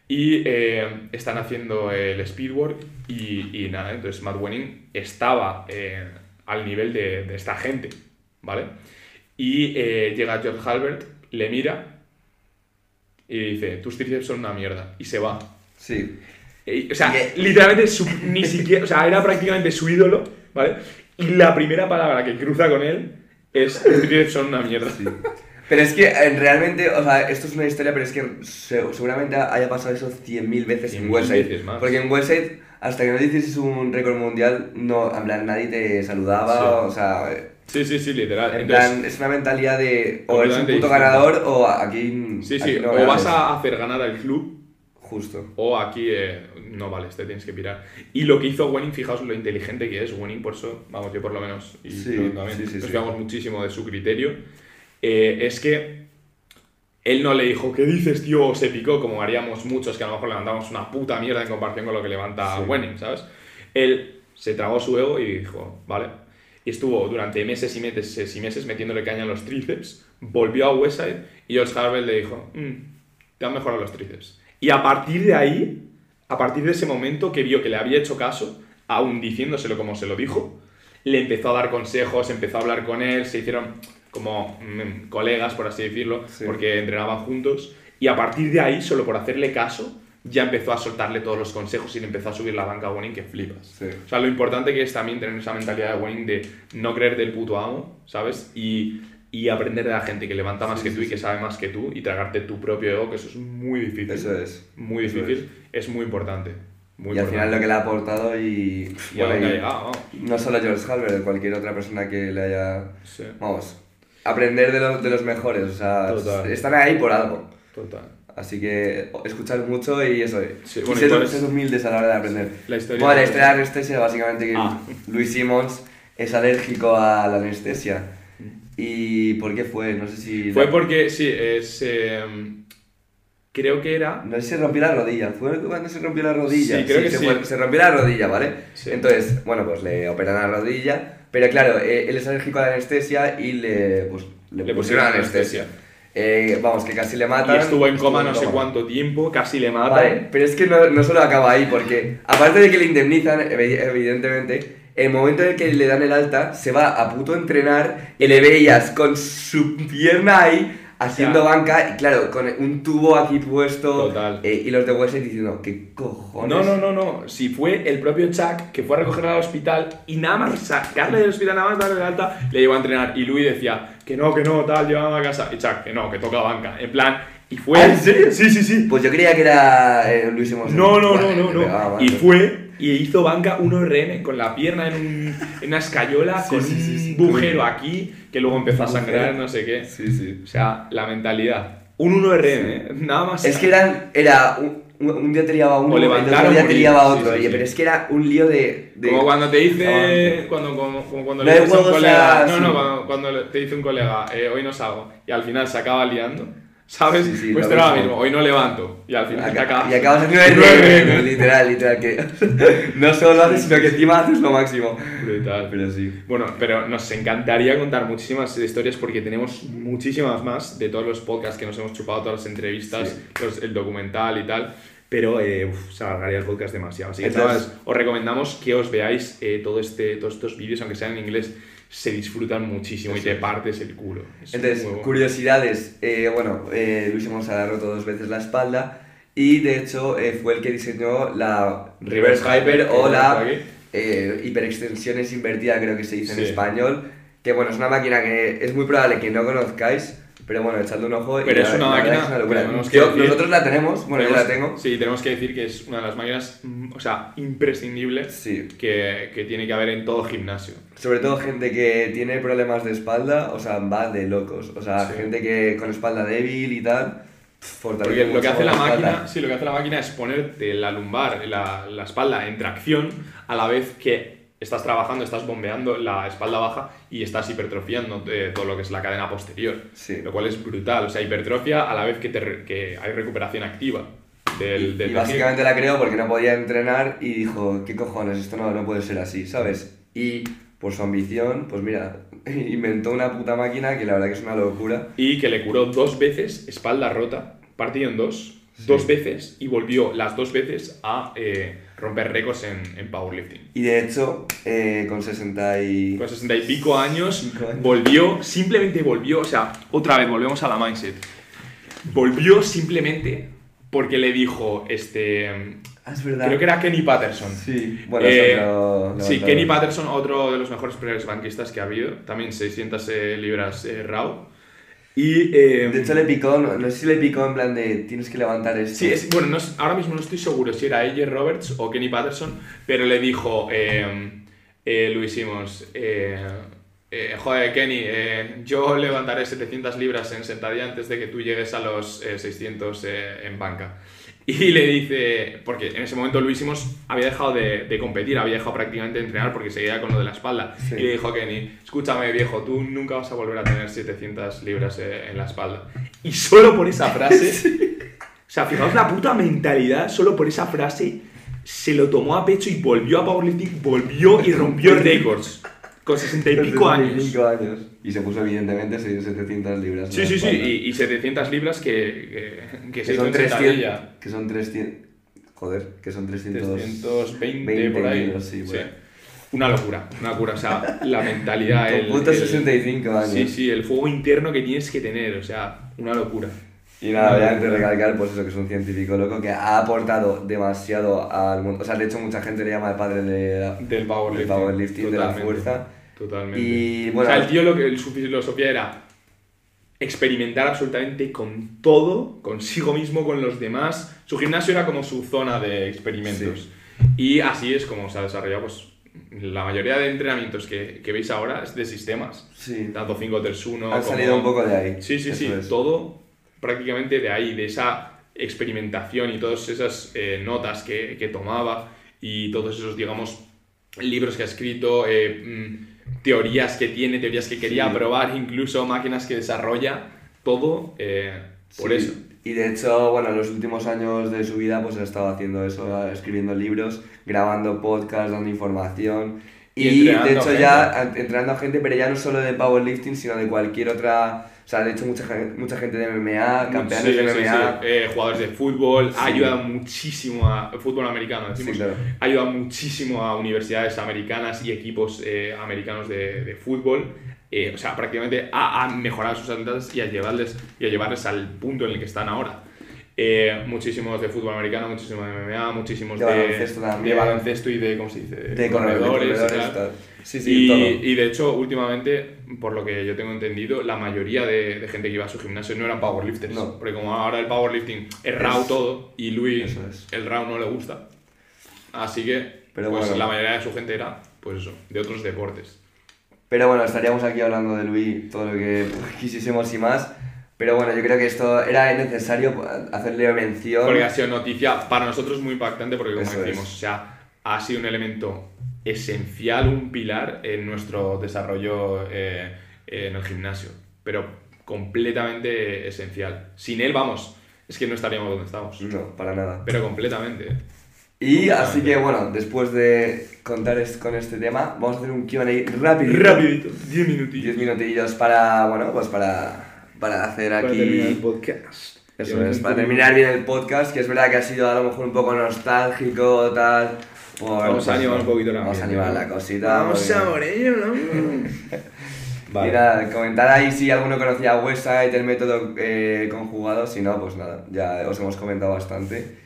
Y eh, están haciendo el speedwork y, y nada, entonces Matt Wenning estaba eh, al nivel de, de esta gente, ¿vale? Y eh, llega George Halbert, le mira y dice, tus tríceps son una mierda, y se va. Sí. O sea, literalmente su- ni siquiera, o sea, era prácticamente su ídolo, ¿vale? Y la primera palabra que cruza con él es, tus tríceps son una mierda. Pero es que eh, realmente, o sea, esto es una historia, pero es que se- seguramente haya pasado eso 100.000 veces en 100.000 Website. veces más. Porque en Website, hasta que no hicieses un récord mundial, no, en plan, nadie te saludaba, Sí. o sea, eh, Sí, sí, sí, literal. En Entonces, plan, es una mentalidad de o eres un Completamente puto distinta. ganador o aquí. sí, aquí sí, no o ganas. vas a hacer ganar al club Justo. o aquí eh, no vale, te tienes que pirar. Y lo que hizo Wenning, fijaos lo inteligente que es Wenning, por eso, vamos, yo por lo menos, y Sí, tú también, sí, sí, nos sí. fiamos muchísimo de su criterio, eh, es que él no le dijo, ¿qué dices, tío? O se picó, como haríamos muchos que a lo mejor levantamos una puta mierda en comparación con lo que levanta Sí. Wenning, ¿sabes? Él se tragó su ego y dijo, vale. Y estuvo durante meses y meses y meses metiéndole caña en los tríceps, volvió a Westside y George Harvell le dijo, "Mm, te han mejorado los tríceps. Y a partir de ahí, a partir de ese momento que vio que le había hecho caso, aún diciéndoselo como se lo dijo, le empezó a dar consejos, empezó a hablar con él, se hicieron como mm, colegas, por así decirlo, Sí. porque entrenaban juntos. Y a partir de ahí, solo por hacerle caso, ya empezó a soltarle todos los consejos y le empezó a subir la banca a Winning que flipas. Sí. O sea, lo importante que es también tener esa mentalidad de winning de no creer del puto amo, ¿sabes? Y, y aprender de la gente que levanta más Sí, que tú y que sabe más que tú y tragarte tu propio ego, que eso es muy difícil. Eso es. Muy difícil. Es. muy importante. Muy y al final lo que le ha aportado y. Y bueno, dónde ha y llegado, no solo George Halbert, cualquier otra persona que le haya. Sí, Vamos. Aprender de los, de los mejores. O sea, Total. están ahí por algo. total. Así que escuchar mucho y eso. Sí, y bueno, ser, y cuál es- ser humildes a la hora de aprender. La historia Bueno, la historia de la anestesia, básicamente, que Ah. Luis Simmons es alérgico a la anestesia. ¿Y por qué fue? No sé si. Fue porque, sí, es... eh, creo que era... No sé si se rompió la rodilla. ¿Fue cuando se rompió la rodilla? Sí, creo que se, sí. fue- se rompió la rodilla, ¿vale? Sí. Entonces, bueno, pues le operan la rodilla. Pero claro, eh, él es alérgico a la anestesia y le, pues, le, Le pusieron anestesia. Eh, vamos, que casi le matan. Y estuvo en coma Estuvo no sé cuánto tiempo, casi le matan. Vale, pero es que no, no solo acaba ahí, porque aparte de que le indemnizan, evi- evidentemente, el momento en el que le dan el alta, se va a puto entrenar y le veías con su pierna ahí haciendo Ya. banca y claro, con un tubo aquí puesto Total. eh, y los de Wesley diciendo, ¿qué cojones? No, no, no, no. Si fue el propio Chuck que fue a recogerla al hospital y nada más sacarle del hospital, nada más darle de alta, le llevó a entrenar. Y Louis decía que no, que no, tal, llévame a casa. Y Chuck, que no, que toca banca. En plan, y fue. ¿Ah, en serio? Sí, sí, sí. Pues yo creía que era eh, Luis Simón. No, no, no, no, no. pegaba, Y fue y hizo banca 1RM con la pierna en, un, en una escayola, Sí, con sí, sí, sí, un agujero aquí, que luego empezó a sangrar, no sé qué. Sí, sí. O sea, la mentalidad. Un 1RM, ¿eh? Nada más. Es que eran, era un, un- día te liaba uno, el otro día te liaba sí, otro, sí, y- sí. pero es que era un lío de... de- Como cuando te dice. Cuando, como, como cuando No le hay dices a un colega. a- No, sí. no, cuando, cuando te dice un colega, eh, hoy no salgo. Y al final se acaba liando. ¿Sabes? Sí, sí, pues te era lo mismo. Hoy no levanto. Y al final te Acá- y acabas Nueve. RM, literal, literal, que no solo lo haces, sino que encima haces lo máximo. Brutal. Pero sí. Bueno, pero nos encantaría contar muchísimas historias porque tenemos muchísimas más de todos los podcasts que nos hemos chupado, todas las entrevistas, Sí. los- el documental y tal. Pero eh, uf, se alargaría el podcast demasiado. Así que, Entonces- os recomendamos que os veáis eh, todo este, todos estos vídeos, aunque sean en inglés, se disfrutan muchísimo y te partes el culo. Es Entonces, curiosidades. Eh, bueno, eh, Luis ha roto dos veces la espalda y de hecho eh, fue el que diseñó la reverse hyper o que la eh, hiperextensiones invertida, creo que se dice Sí. en español. Que bueno, es una máquina que es muy probable que no conozcáis, pero bueno, echadle un ojo. y Pero la- es una la máquina es una locura. Yo- decir- nosotros la tenemos, bueno, yo Tenemos- la tengo. Sí, tenemos que decir que es una de las máquinas, mm, o sea, imprescindibles Sí. que, que tiene que haber en todo gimnasio. Sobre todo gente que tiene problemas de espalda, o sea, va de locos. O sea, Sí. gente que con espalda débil y tal, Porque lo que hace la máquina, sí, lo que hace la máquina es ponerte la lumbar, la, la espalda en tracción a la vez que estás trabajando, estás bombeando la espalda baja y estás hipertrofiando eh, todo lo que es la cadena posterior. Sí. Lo cual es brutal, o sea, hipertrofia a la vez que, te re- que hay recuperación activa del, del Y básicamente la creó porque no podía entrenar y dijo, ¿qué cojones? Esto no, no puede ser así, ¿sabes? Y por su ambición, pues mira, inventó una puta máquina que la verdad que es una locura. Y que le curó dos veces espalda rota, partido en dos, dos veces, y volvió las dos veces a eh, romper récords en, en powerlifting. Y de hecho, eh, con 60 y... Con 60 y pico años, volvió, simplemente volvió, o sea, otra vez volvemos a la mindset. Volvió simplemente porque le dijo, este, Ah, es verdad. creo que era Kenny Patterson. Sí, bueno, Eh, otro sí. Kenny Patterson, otro de los mejores press banquistas que ha habido, también 600 eh, libras raw. Y, eh, De hecho le picó, no, no sé si le picó en plan de tienes que levantar esto. Sí, es- bueno, no ahora mismo no estoy seguro si era AJ Roberts o Kenny Patterson, pero le dijo eh, eh, Luis Simmons, eh, eh, joder, Kenny, eh, yo levantaré 700 libras en sentadilla antes de que tú llegues a los eh, 600 eh, en banca. Y le dice, porque en ese momento Luis Simons había dejado de, de competir, había dejado prácticamente de entrenar porque seguía con lo de la espalda. Sí. Y le dijo a Kenny, escúchame viejo, tú nunca vas a volver a tener 700 libras eh, en la espalda. Y solo por esa frase, o sea, fijaos la puta mentalidad, solo por esa frase se lo tomó a pecho y volvió a powerlifting, volvió y rompió récords. Con 60 y pico años. 65 años. Y se puso evidentemente 700 libras. Sí, sí, sí, y, y 700 libras que, que, que Que son en 300. sentadilla. Que son 300. Joder, que son 300. 320 20 por ahí. kilos, sí, por ahí. Una locura, una locura. O sea, la mentalidad. El, putos el- 65 años. Sí, sí, el fuego interno que tienes que tener. O sea, una locura. Y nada, obviamente recalcar pues eso, que es un científico loco que ha aportado demasiado al mundo. O sea, de hecho mucha gente le llama el padre de la- Del powerlifting. del powerlifting, de la fuerza. Totalmente. Y bueno, o sea, el tío lo que su filosofía era experimentar absolutamente con todo, consigo mismo, con los demás. Su gimnasio era como su zona de experimentos. Y así es como se ha desarrollado, pues, la mayoría de entrenamientos que, que veis ahora es de sistemas. sí, Tanto 5-3-1 han como... salido un poco de ahí. Sí, sí, sí, es. todo prácticamente de ahí, de esa experimentación y todas esas eh, notas que, que tomaba y todos esos, digamos, libros que ha escrito, eh, mm, teorías que tiene, teorías que quería Sí. probar, incluso máquinas que desarrolla, todo eh, por Sí, eso. Y de hecho, bueno, en los últimos años de su vida pues ha estado haciendo eso, escribiendo libros, grabando podcasts, dando información. Y Y, de hecho gente. ya entrenando a gente, pero ya no solo de powerlifting, sino de cualquier otra... O sea, de hecho mucha, mucha gente de MMA, campeones Sí, de sí, MMA. sí. Eh, jugadores de fútbol, Sí. ayuda muchísimo a fútbol americano, Sí, decimos, claro. ayuda muchísimo a universidades americanas y equipos eh, americanos de, de fútbol. eh, o sea, prácticamente a, a mejorar sus atletas y a llevarles y a llevarles al punto en el que están ahora. Eh, muchísimos de fútbol americano, muchísimos de MMA, muchísimos De de, baloncesto también. de baloncesto y de, ¿cómo se dice? De corredores, y tal. tal. Sí, sí, y, todo. y de hecho, últimamente, por lo que yo tengo entendido, la mayoría de, gente que iba a su gimnasio no eran powerlifters. No. Porque como ahora el powerlifting es raw Es- todo y Luis es. el raw no le gusta. Así que Pero pues bueno. la mayoría de su gente era pues eso, de otros deportes. Pero bueno, estaríamos aquí hablando de Luis todo lo que quisiésemos y más. Pero bueno, yo creo que esto era necesario hacerle mención. Porque ha sido noticia para nosotros muy impactante porque como Eso decimos, es. o sea, ha sido un elemento esencial, un pilar en nuestro desarrollo eh, en el gimnasio. Pero completamente esencial. Sin él, vamos, es que no estaríamos donde estamos. No, para nada. Pero completamente. Y así que bueno, después de contar con este tema, vamos a hacer un QA rápido. Rapidito, 10 minutillos. 10 minutillos para, bueno, pues para, para hacer aquí... podcast. Eso es, para terminar bien el podcast, que es verdad que ha sido a lo mejor un poco nostálgico, tal. por- Vamos a pues, animar un poquito el Vamos a animar la cosita. Vamos a por ello, ¿no? Y nada, comentar ahí si alguno conocía Website, el método eh, conjugado, si no, pues nada, ya os hemos comentado bastante.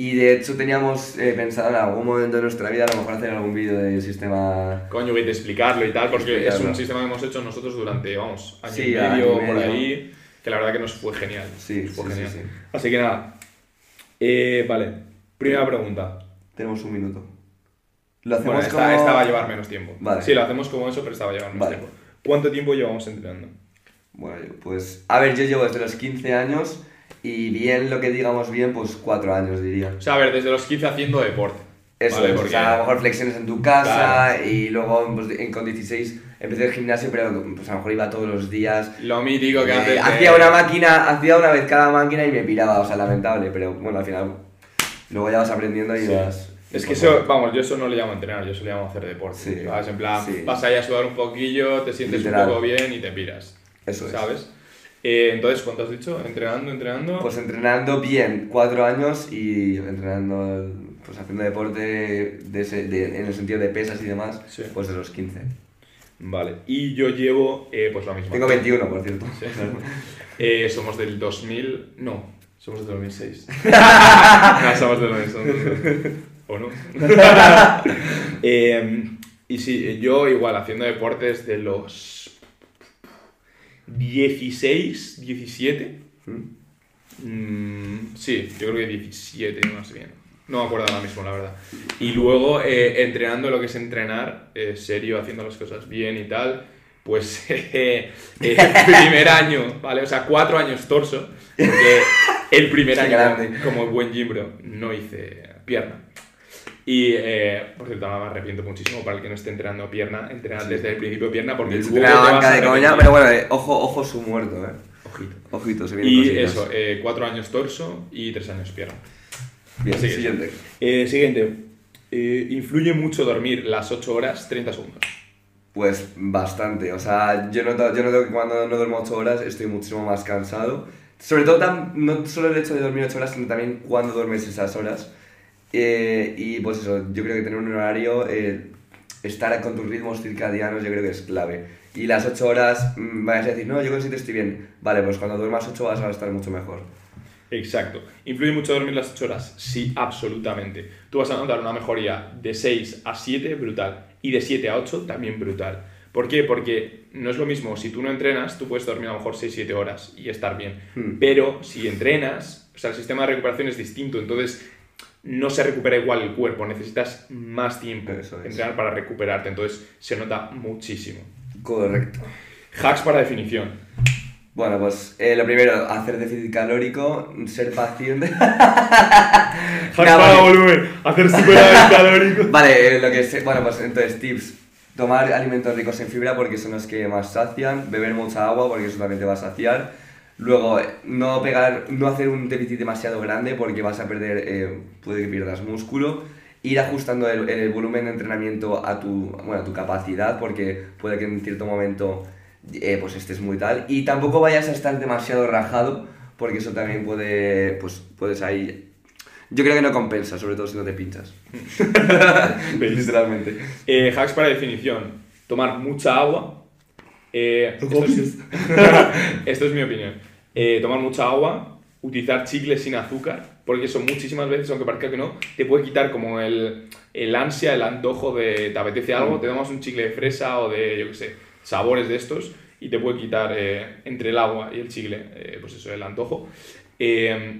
Y de hecho teníamos eh, pensado en algún momento de nuestra vida a lo mejor hacer algún vídeo del sistema... Coño, voy a explicarlo y tal, porque es Explicarlo. un sistema que hemos hecho nosotros durante, vamos, año Sí, y medio y por medio. ahí, que la verdad que nos fue genial. Sí, fue sí, genial. sí. Así que nada. Eh, vale, primera pregunta. Tenemos un minuto. Lo hacemos Bueno, esta, como... esta va a llevar menos tiempo. Vale. Sí, lo hacemos como eso, pero esta va a llevar menos Vale. tiempo. ¿Cuánto tiempo llevamos entrenando? Bueno, pues... A ver, yo llevo desde los 15 años y bien lo que digamos bien, pues 4 años diría. O sea, a ver, desde los 15 haciendo deporte. Eso ¿vale? Porque- o sea, a lo mejor flexiones en tu casa Claro. y luego pues, con 16 empecé el gimnasio, pero pues, a lo mejor iba todos los días. Lo mítico que Eh, de- hacía una máquina, hacía una vez cada máquina y me piraba, o sea, lamentable, pero bueno, al final luego ya vas aprendiendo y Sí. vas... Es que eso, vamos, yo eso no le llamo entrenar, yo eso le llamo hacer deporte. Sí. ¿sabes? En plan, Sí. vas ahí a sudar un poquillo, te sientes Literal. un poco bien y te piras. Eso es. Eh, entonces, ¿cuánto has dicho? ¿Entrenando, entrenando? Pues entrenando bien, cuatro años y entrenando, pues haciendo deporte de ese- de- en el sentido de pesas y demás, Sí. pues de los 15. Vale. Y yo llevo, eh, pues lo mismo. Tengo 21, por cierto. Sí. Eh, somos del 2000. No, somos del 2006. no, somos del 2006. ¿O no? Eh, y sí, yo igual haciendo deportes de los 16, 17. Mm, sí, yo creo que 17 más bien. No me acuerdo ahora mismo, la verdad. Y luego eh, entrenando lo que es entrenar, eh, serio, haciendo las cosas bien y tal, Pues eh, el primer año, ¿vale? O sea, cuatro años torso, porque el primer año, como buen Jimbro, no hice pierna. Y, eh, por cierto, me arrepiento muchísimo para el que no esté entrenando pierna, entrenar desde el principio pierna, porque luego tiene la banca de coña, pero bueno, eh, ojo, ojo su muerto, eh. Ojito. Ojito, se vienen Y cositas. eso, eh, cuatro años torso y tres años pierna. Bien, siguiente. Eh, siguiente. Influye mucho dormir las 8 horas 30 segundos. Pues bastante, o sea, yo noto, yo noto que cuando no duermo 8 horas estoy muchísimo más cansado. Sobre todo, no solo el hecho de dormir 8 horas, sino también cuando duermes esas horas. Eh, y pues eso, yo creo que tener un horario, eh, estar con tus ritmos circadianos, yo creo que es clave. Y las 8 horas, mm, vas a decir, no, yo con 7 estoy bien. Vale, pues cuando duermas 8 vas a estar mucho mejor. Exacto. ¿Influye mucho dormir las 8 horas? Sí, absolutamente. Tú vas a notar una mejoría de 6 a 7, brutal. Y de 7 a 8, también brutal. ¿Por qué? Porque no es lo mismo, si tú no entrenas, tú puedes dormir a lo mejor 6-7 horas y estar bien. Hmm. Pero si entrenas, o sea, el sistema de recuperación es distinto, entonces no se recupera igual el cuerpo, necesitas más tiempo es. entrenar para recuperarte, entonces se nota muchísimo. Correcto. Hacks para definición. Bueno, pues eh, lo primero, hacer déficit calórico, ser paciente. Hacks No, para vale. volumen, hacer superávit calórico. Vale, eh, lo que sé, bueno, pues entonces tips. Tomar alimentos ricos en fibra porque son los que más sacian, beber mucha agua porque eso también te va a saciar. Luego, no pegar, no hacer un déficit demasiado grande porque vas a perder, eh, puede que pierdas músculo. Ir ajustando el, el volumen de entrenamiento a tu, bueno, a tu capacidad porque puede que en cierto momento eh, pues estés muy tal. Y tampoco vayas a estar demasiado rajado porque eso también puede, pues puedes ahí... Yo creo que no compensa, sobre todo si no te pinchas. Literalmente. Eh, hacks para definición. Tomar mucha agua. Eh, esto, es, esto es mi opinión. Eh, tomar mucha agua. Utilizar chicles sin azúcar. Porque eso muchísimas veces, aunque parezca que no, te puede quitar como el, el ansia, el antojo de te apetece algo, te tomas un chicle de fresa o de, yo qué sé, sabores de estos y te puede quitar eh, entre el agua y el chicle, eh, pues eso, el antojo.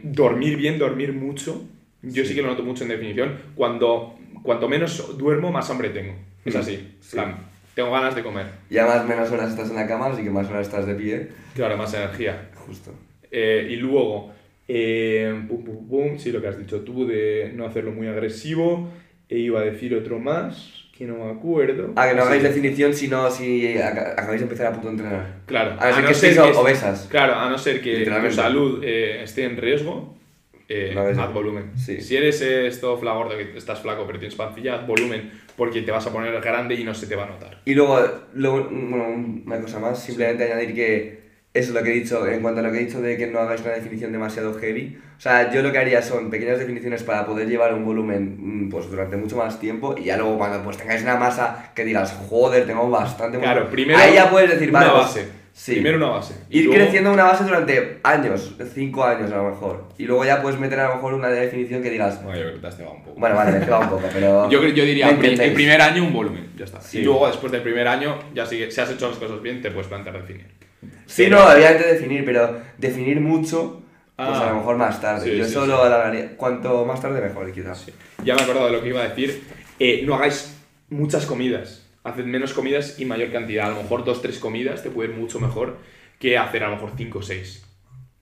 Dormir bien, dormir mucho. Yo sí. que lo noto mucho en definición. Cuando, cuanto menos duermo, más hambre tengo. Es Mm, así. sí. plan, tengo ganas de comer. Ya más menos horas estás en la cama, así que más horas estás de pie. Claro, más energía. Justo. Eh, y luego, eh, pum, pum, pum, sí, lo que has dicho tú de no hacerlo muy agresivo. E iba a decir otro más, que no me acuerdo. Ah, que no hagáis definición si no, si ac- acabáis de empezar a puto entrenar. Claro, A no ser que obesas. Claro, a no ser que tu salud eh, esté en riesgo, eh, No haz volumen. Sí. Si eres eh, esto flagordo, que estás flaco pero tienes pancilla, haz volumen porque te vas a poner grande y no se te va a notar. Y luego, luego, bueno, una cosa más, simplemente añadir que eso es lo que he dicho, en cuanto a lo que he dicho de que no hagáis una definición demasiado heavy. O sea, yo lo que haría son pequeñas definiciones para poder llevar un volumen mm, pues, durante mucho más tiempo y ya luego cuando pues tengáis una masa que digas, joder, tengo bastante Claro, volumen", primero Ahí ya puedes decir, una vale, pues, base. Sí. Primero una base. Ir luego- creciendo una base durante años, 5 años a lo mejor. Y luego ya puedes meter a lo mejor una definición que digas, Bueno, yo creo que te has cebado un poco. bueno, vale, me he quedado un poco, pero... Yo, diría, ¿me el pri- primer año un volumen, ya está. Sí. Y luego, después del primer año, ya sigue, si has hecho las cosas bien, te puedes plantear definir. Sí, Pero- no, obviamente definir, pero definir mucho, pues Ah. a lo mejor más tarde. Sí, Yo sí, eso sí. alargaría. Cuanto más tarde, mejor, quizás. Ya me he acordado de lo que iba a decir. Eh, no hagáis muchas comidas. Haced menos comidas y mayor cantidad. A lo mejor dos, tres comidas te puede ir mucho mejor que hacer a lo mejor cinco o seis.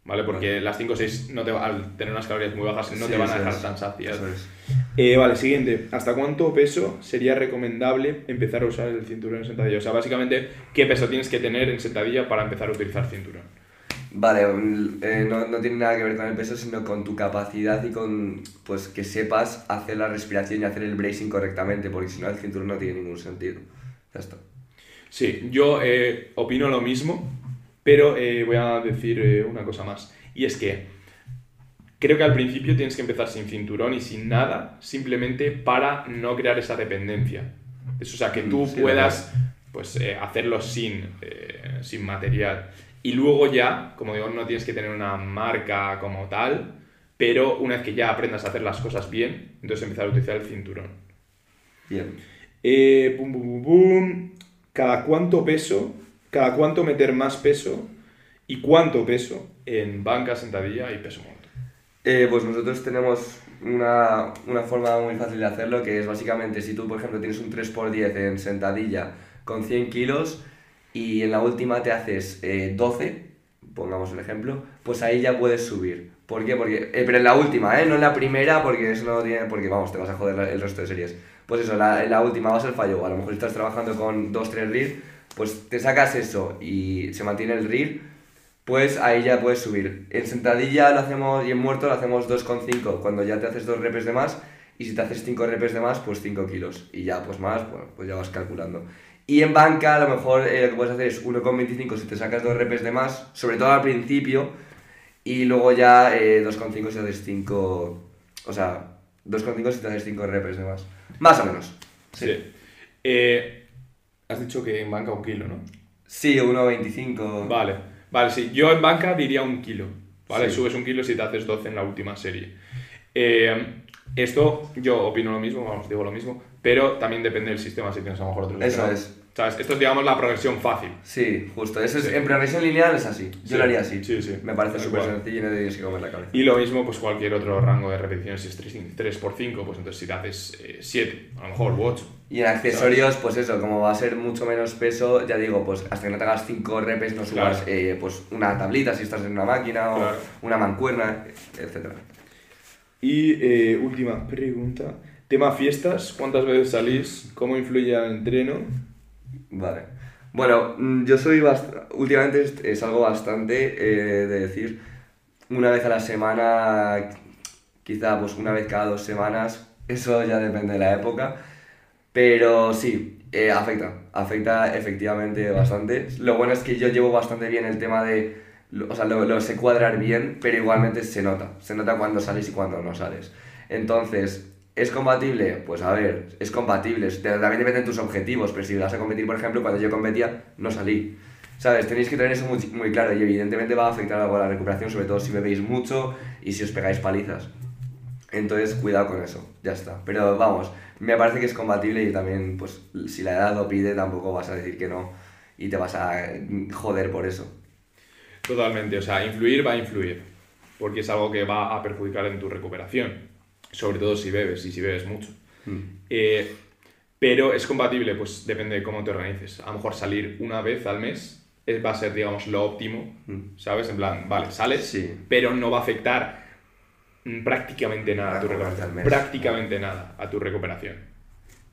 ¿Vale? Porque las 5 o 6 no te al tener unas calorías muy bajas no Sí, te van a dejar es. tan sacias. Es. Eh, vale, siguiente. ¿Hasta cuánto peso sería recomendable empezar a usar el cinturón en sentadilla? O sea, básicamente, ¿qué peso tienes que tener en sentadilla para empezar a utilizar cinturón? Vale, mm, eh, no, no tiene nada que ver con el peso, sino con tu capacidad y con pues que sepas hacer la respiración y hacer el bracing correctamente, porque si no el cinturón no tiene ningún sentido. Ya está. Sí, yo eh, opino lo mismo, pero eh, voy a decir una cosa más. Y es que creo que al principio tienes que empezar sin cinturón y sin nada, simplemente para no crear esa dependencia. Eso, o sea, que tú Mm, sí, puedas pues, hacerlo sin, sin material. Y luego ya, como digo, no tienes que tener una marca como tal, pero una vez que ya aprendas a hacer las cosas bien, entonces empezar a utilizar el cinturón. Bien. Eh, pum, pum, pum, pum. Cada cuánto peso, cada cuánto meter más peso y cuánto peso en banca, sentadilla y peso muerto. Eh, pues nosotros tenemos una, una forma muy fácil de hacerlo, que es básicamente si tú, por ejemplo, tienes un 3x10 en sentadilla con 100 kilos y en la última te haces eh, 12, pongamos el ejemplo, pues ahí ya puedes subir. ¿Por qué? Porque, eh, pero en la última, ¿eh? No en la primera, porque eso no tiene, porque vamos, te vas a joder el resto de series. Pues eso, la, en la última vas al fallo, a lo mejor estás trabajando con 2-3 reel, pues te sacas eso y se mantiene el reel, pues ahí ya puedes subir. En sentadilla lo hacemos y en muerto lo hacemos 2,5 cuando ya te haces 2 repes de más y si te haces 5 repes de más, pues 5 kilos. Y ya pues más, bueno, pues ya vas calculando. Y en banca a lo mejor eh, lo que puedes hacer es 1,25 si te sacas 2 repes de más, sobre todo al principio, y luego ya eh, 2,5 si haces 5, o sea, 2,5 si te haces 5 repes de más. Más o menos. Sí. Eh, has dicho que en banca un kilo, ¿no? Sí, 1,25. Vale, vale, sí. Yo en banca diría un kilo, ¿vale? Sí. Subes un kilo si te haces 12 en la última serie. Eh, esto, yo opino lo mismo, vamos, digo lo mismo, pero también depende del sistema, si tienes a lo mejor otros Eso es. ¿Sabes? Esto es, digamos, la progresión fácil. Sí, justo. Eso es, Sí. En progresión lineal es así. Yo Sí. lo haría así. Sí, sí. Me parece súper sencillo y no te tienes que comer la cabeza. Y lo mismo, pues cualquier otro rango de repeticiones, si es 3, por 5, pues entonces si te haces 7, a lo mejor, u 8. Y en accesorios, pues eso, como va a ser mucho menos peso, ya digo, pues hasta que no te hagas 5 repes no subas Claro. eh, pues una tablita si estás en una máquina o Claro. una mancuerna, etc. Y eh, última pregunta. Tema fiestas, ¿cuántas veces salís? ¿Cómo influye al entreno? Vale. Bueno, mm, yo soy bast- últimamente es- salgo bastante eh, de decir una vez a la semana, quizá pues una vez cada dos semanas, eso ya depende de la época, pero sí, eh, afecta, afecta efectivamente bastante. Lo bueno es que yo llevo bastante bien el tema de, lo- o sea, lo, lo sé cuadrar bien, pero igualmente se nota, se nota cuando sales y cuando no sales. Entonces, ¿Es compatible? Pues a ver, es compatible. También depende de tus objetivos, pero si vas a competir, por ejemplo, cuando yo competía, no salí. ¿Sabes? Tenéis que tener eso muy, muy claro y evidentemente va a afectar algo a la recuperación, sobre todo si bebéis mucho y si os pegáis palizas. Entonces, cuidado con eso, ya está. Pero vamos, me parece que es compatible y también, pues, si la edad lo pide, tampoco vas a decir que no y te vas a joder por eso. Totalmente, o sea, influir va a influir, porque es algo que va a perjudicar en tu recuperación, sobre todo si bebes y si bebes mucho. Eh, pero es compatible, pues depende de cómo te organices. A lo mejor salir una vez al mes eh, va a ser, digamos, lo óptimo, Mm. ¿sabes? En plan, vale, sales, Sí. pero no va a afectar mm, prácticamente nada a tu recuperación. Prácticamente nada a tu recuperación.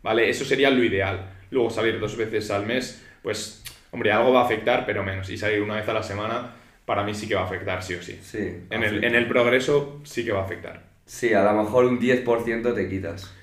¿Vale? Eso sería lo ideal. Luego salir dos veces al mes, pues, hombre, algo va a afectar, pero menos. Y salir una vez a la semana, para mí sí que va a afectar, sí o sí. Sí. En el, en el progreso sí que va a afectar. Sí, a lo mejor un 10% te quitas.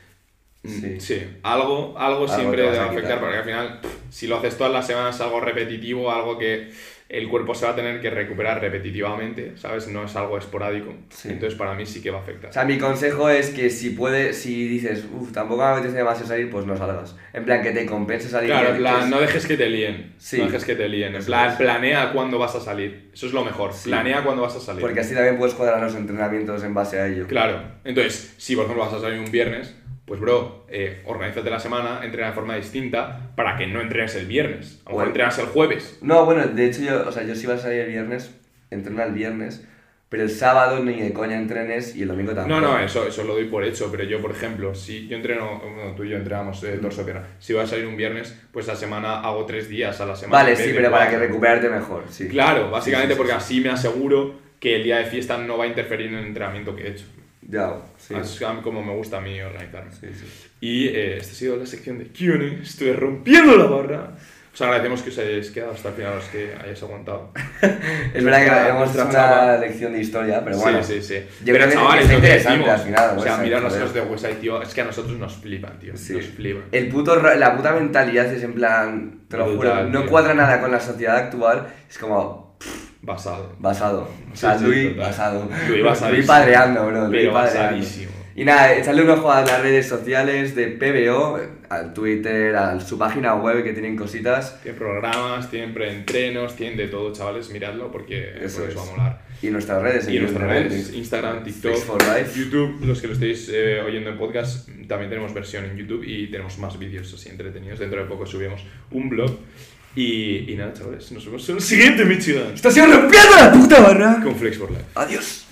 Sí. Sí. algo, algo siempre te vas te va a afectar quitar. porque al final, pff, si lo haces todas las semanas, algo repetitivo, algo que el cuerpo se va a tener que recuperar repetitivamente, ¿sabes? No es algo esporádico. Sí. Entonces, para mí sí que va a afectar. O sea, mi consejo es que si puedes, si dices, uff, tampoco me apetece demasiado salir, pues no salgas. En plan, que te compense salir. Claro, en plan, no dejes que te líen. Sí. No dejes que te líen. En plan, planea cuándo vas a salir. Eso es lo mejor. Sí. Planea cuándo vas a salir. Porque así también puedes cuadrar los entrenamientos en base a ello. Claro. Entonces, si por ejemplo vas a salir un viernes, pues bro, eh, organízate la semana, entrena de forma distinta para que no entrenes el viernes. A lo mejor Bueno. entrenas el jueves. No, bueno, de hecho yo, o sea, yo sí iba a salir el viernes, entreno el viernes, pero el sábado ni de coña entrenes y el domingo tampoco. No, no, eso, eso lo doy por hecho, pero yo, por ejemplo, si yo entreno, bueno, tú y yo entrenamos eh, torso pierna, si voy a salir un viernes, pues la semana hago tres días a la semana. Vale, sí, pero para que recuperarte mejor, sí. Claro, básicamente Sí, sí, porque sí, así me aseguro que el día de fiesta no va a interferir en el entrenamiento que he hecho. Ya, sí. Es como me gusta a mí organizarme. Sí, sí. Y eh, esta ha sido la sección de Q&A. Estoy rompiendo la barra. Os agradecemos que os hayáis quedado hasta el final, los que hayáis aguantado. Es verdad que hemos hecho una lección de historia, pero bueno. sí, sí, sí. Yo Pero creo que chavales, que interesante decimos, al final, o sea, mirad las cosas de Westside, tío, es que a nosotros nos flipan, tío. Sí. Nos flipan. El puto, la puta mentalidad es en plan, te lo juro, no tío. cuadra nada con la sociedad actual, es como Basado. basado. O sea, Sí, Luis total. basado. Luis basadísimo. Luis padreando, bro. Luis Pero padreando. basadísimo. Y nada, echarle un ojo a las redes sociales de PBO, al Twitter, a su página web que tienen cositas. Tienen programas, tienen preentrenos, tienen de todo, chavales, miradlo porque Eso porque eso va a molar. Y nuestras redes, Y nuestras redes, Instagram, TikTok. YouTube, los que lo estéis eh, oyendo en podcast, también tenemos versión en YouTube y tenemos más vídeos así entretenidos. Dentro de poco subimos un blog. Y, y nada, chavales, nos vemos en el siguiente Michigan ¡Está siendo rompiendo la puta barra! con Flex for Life. Adiós.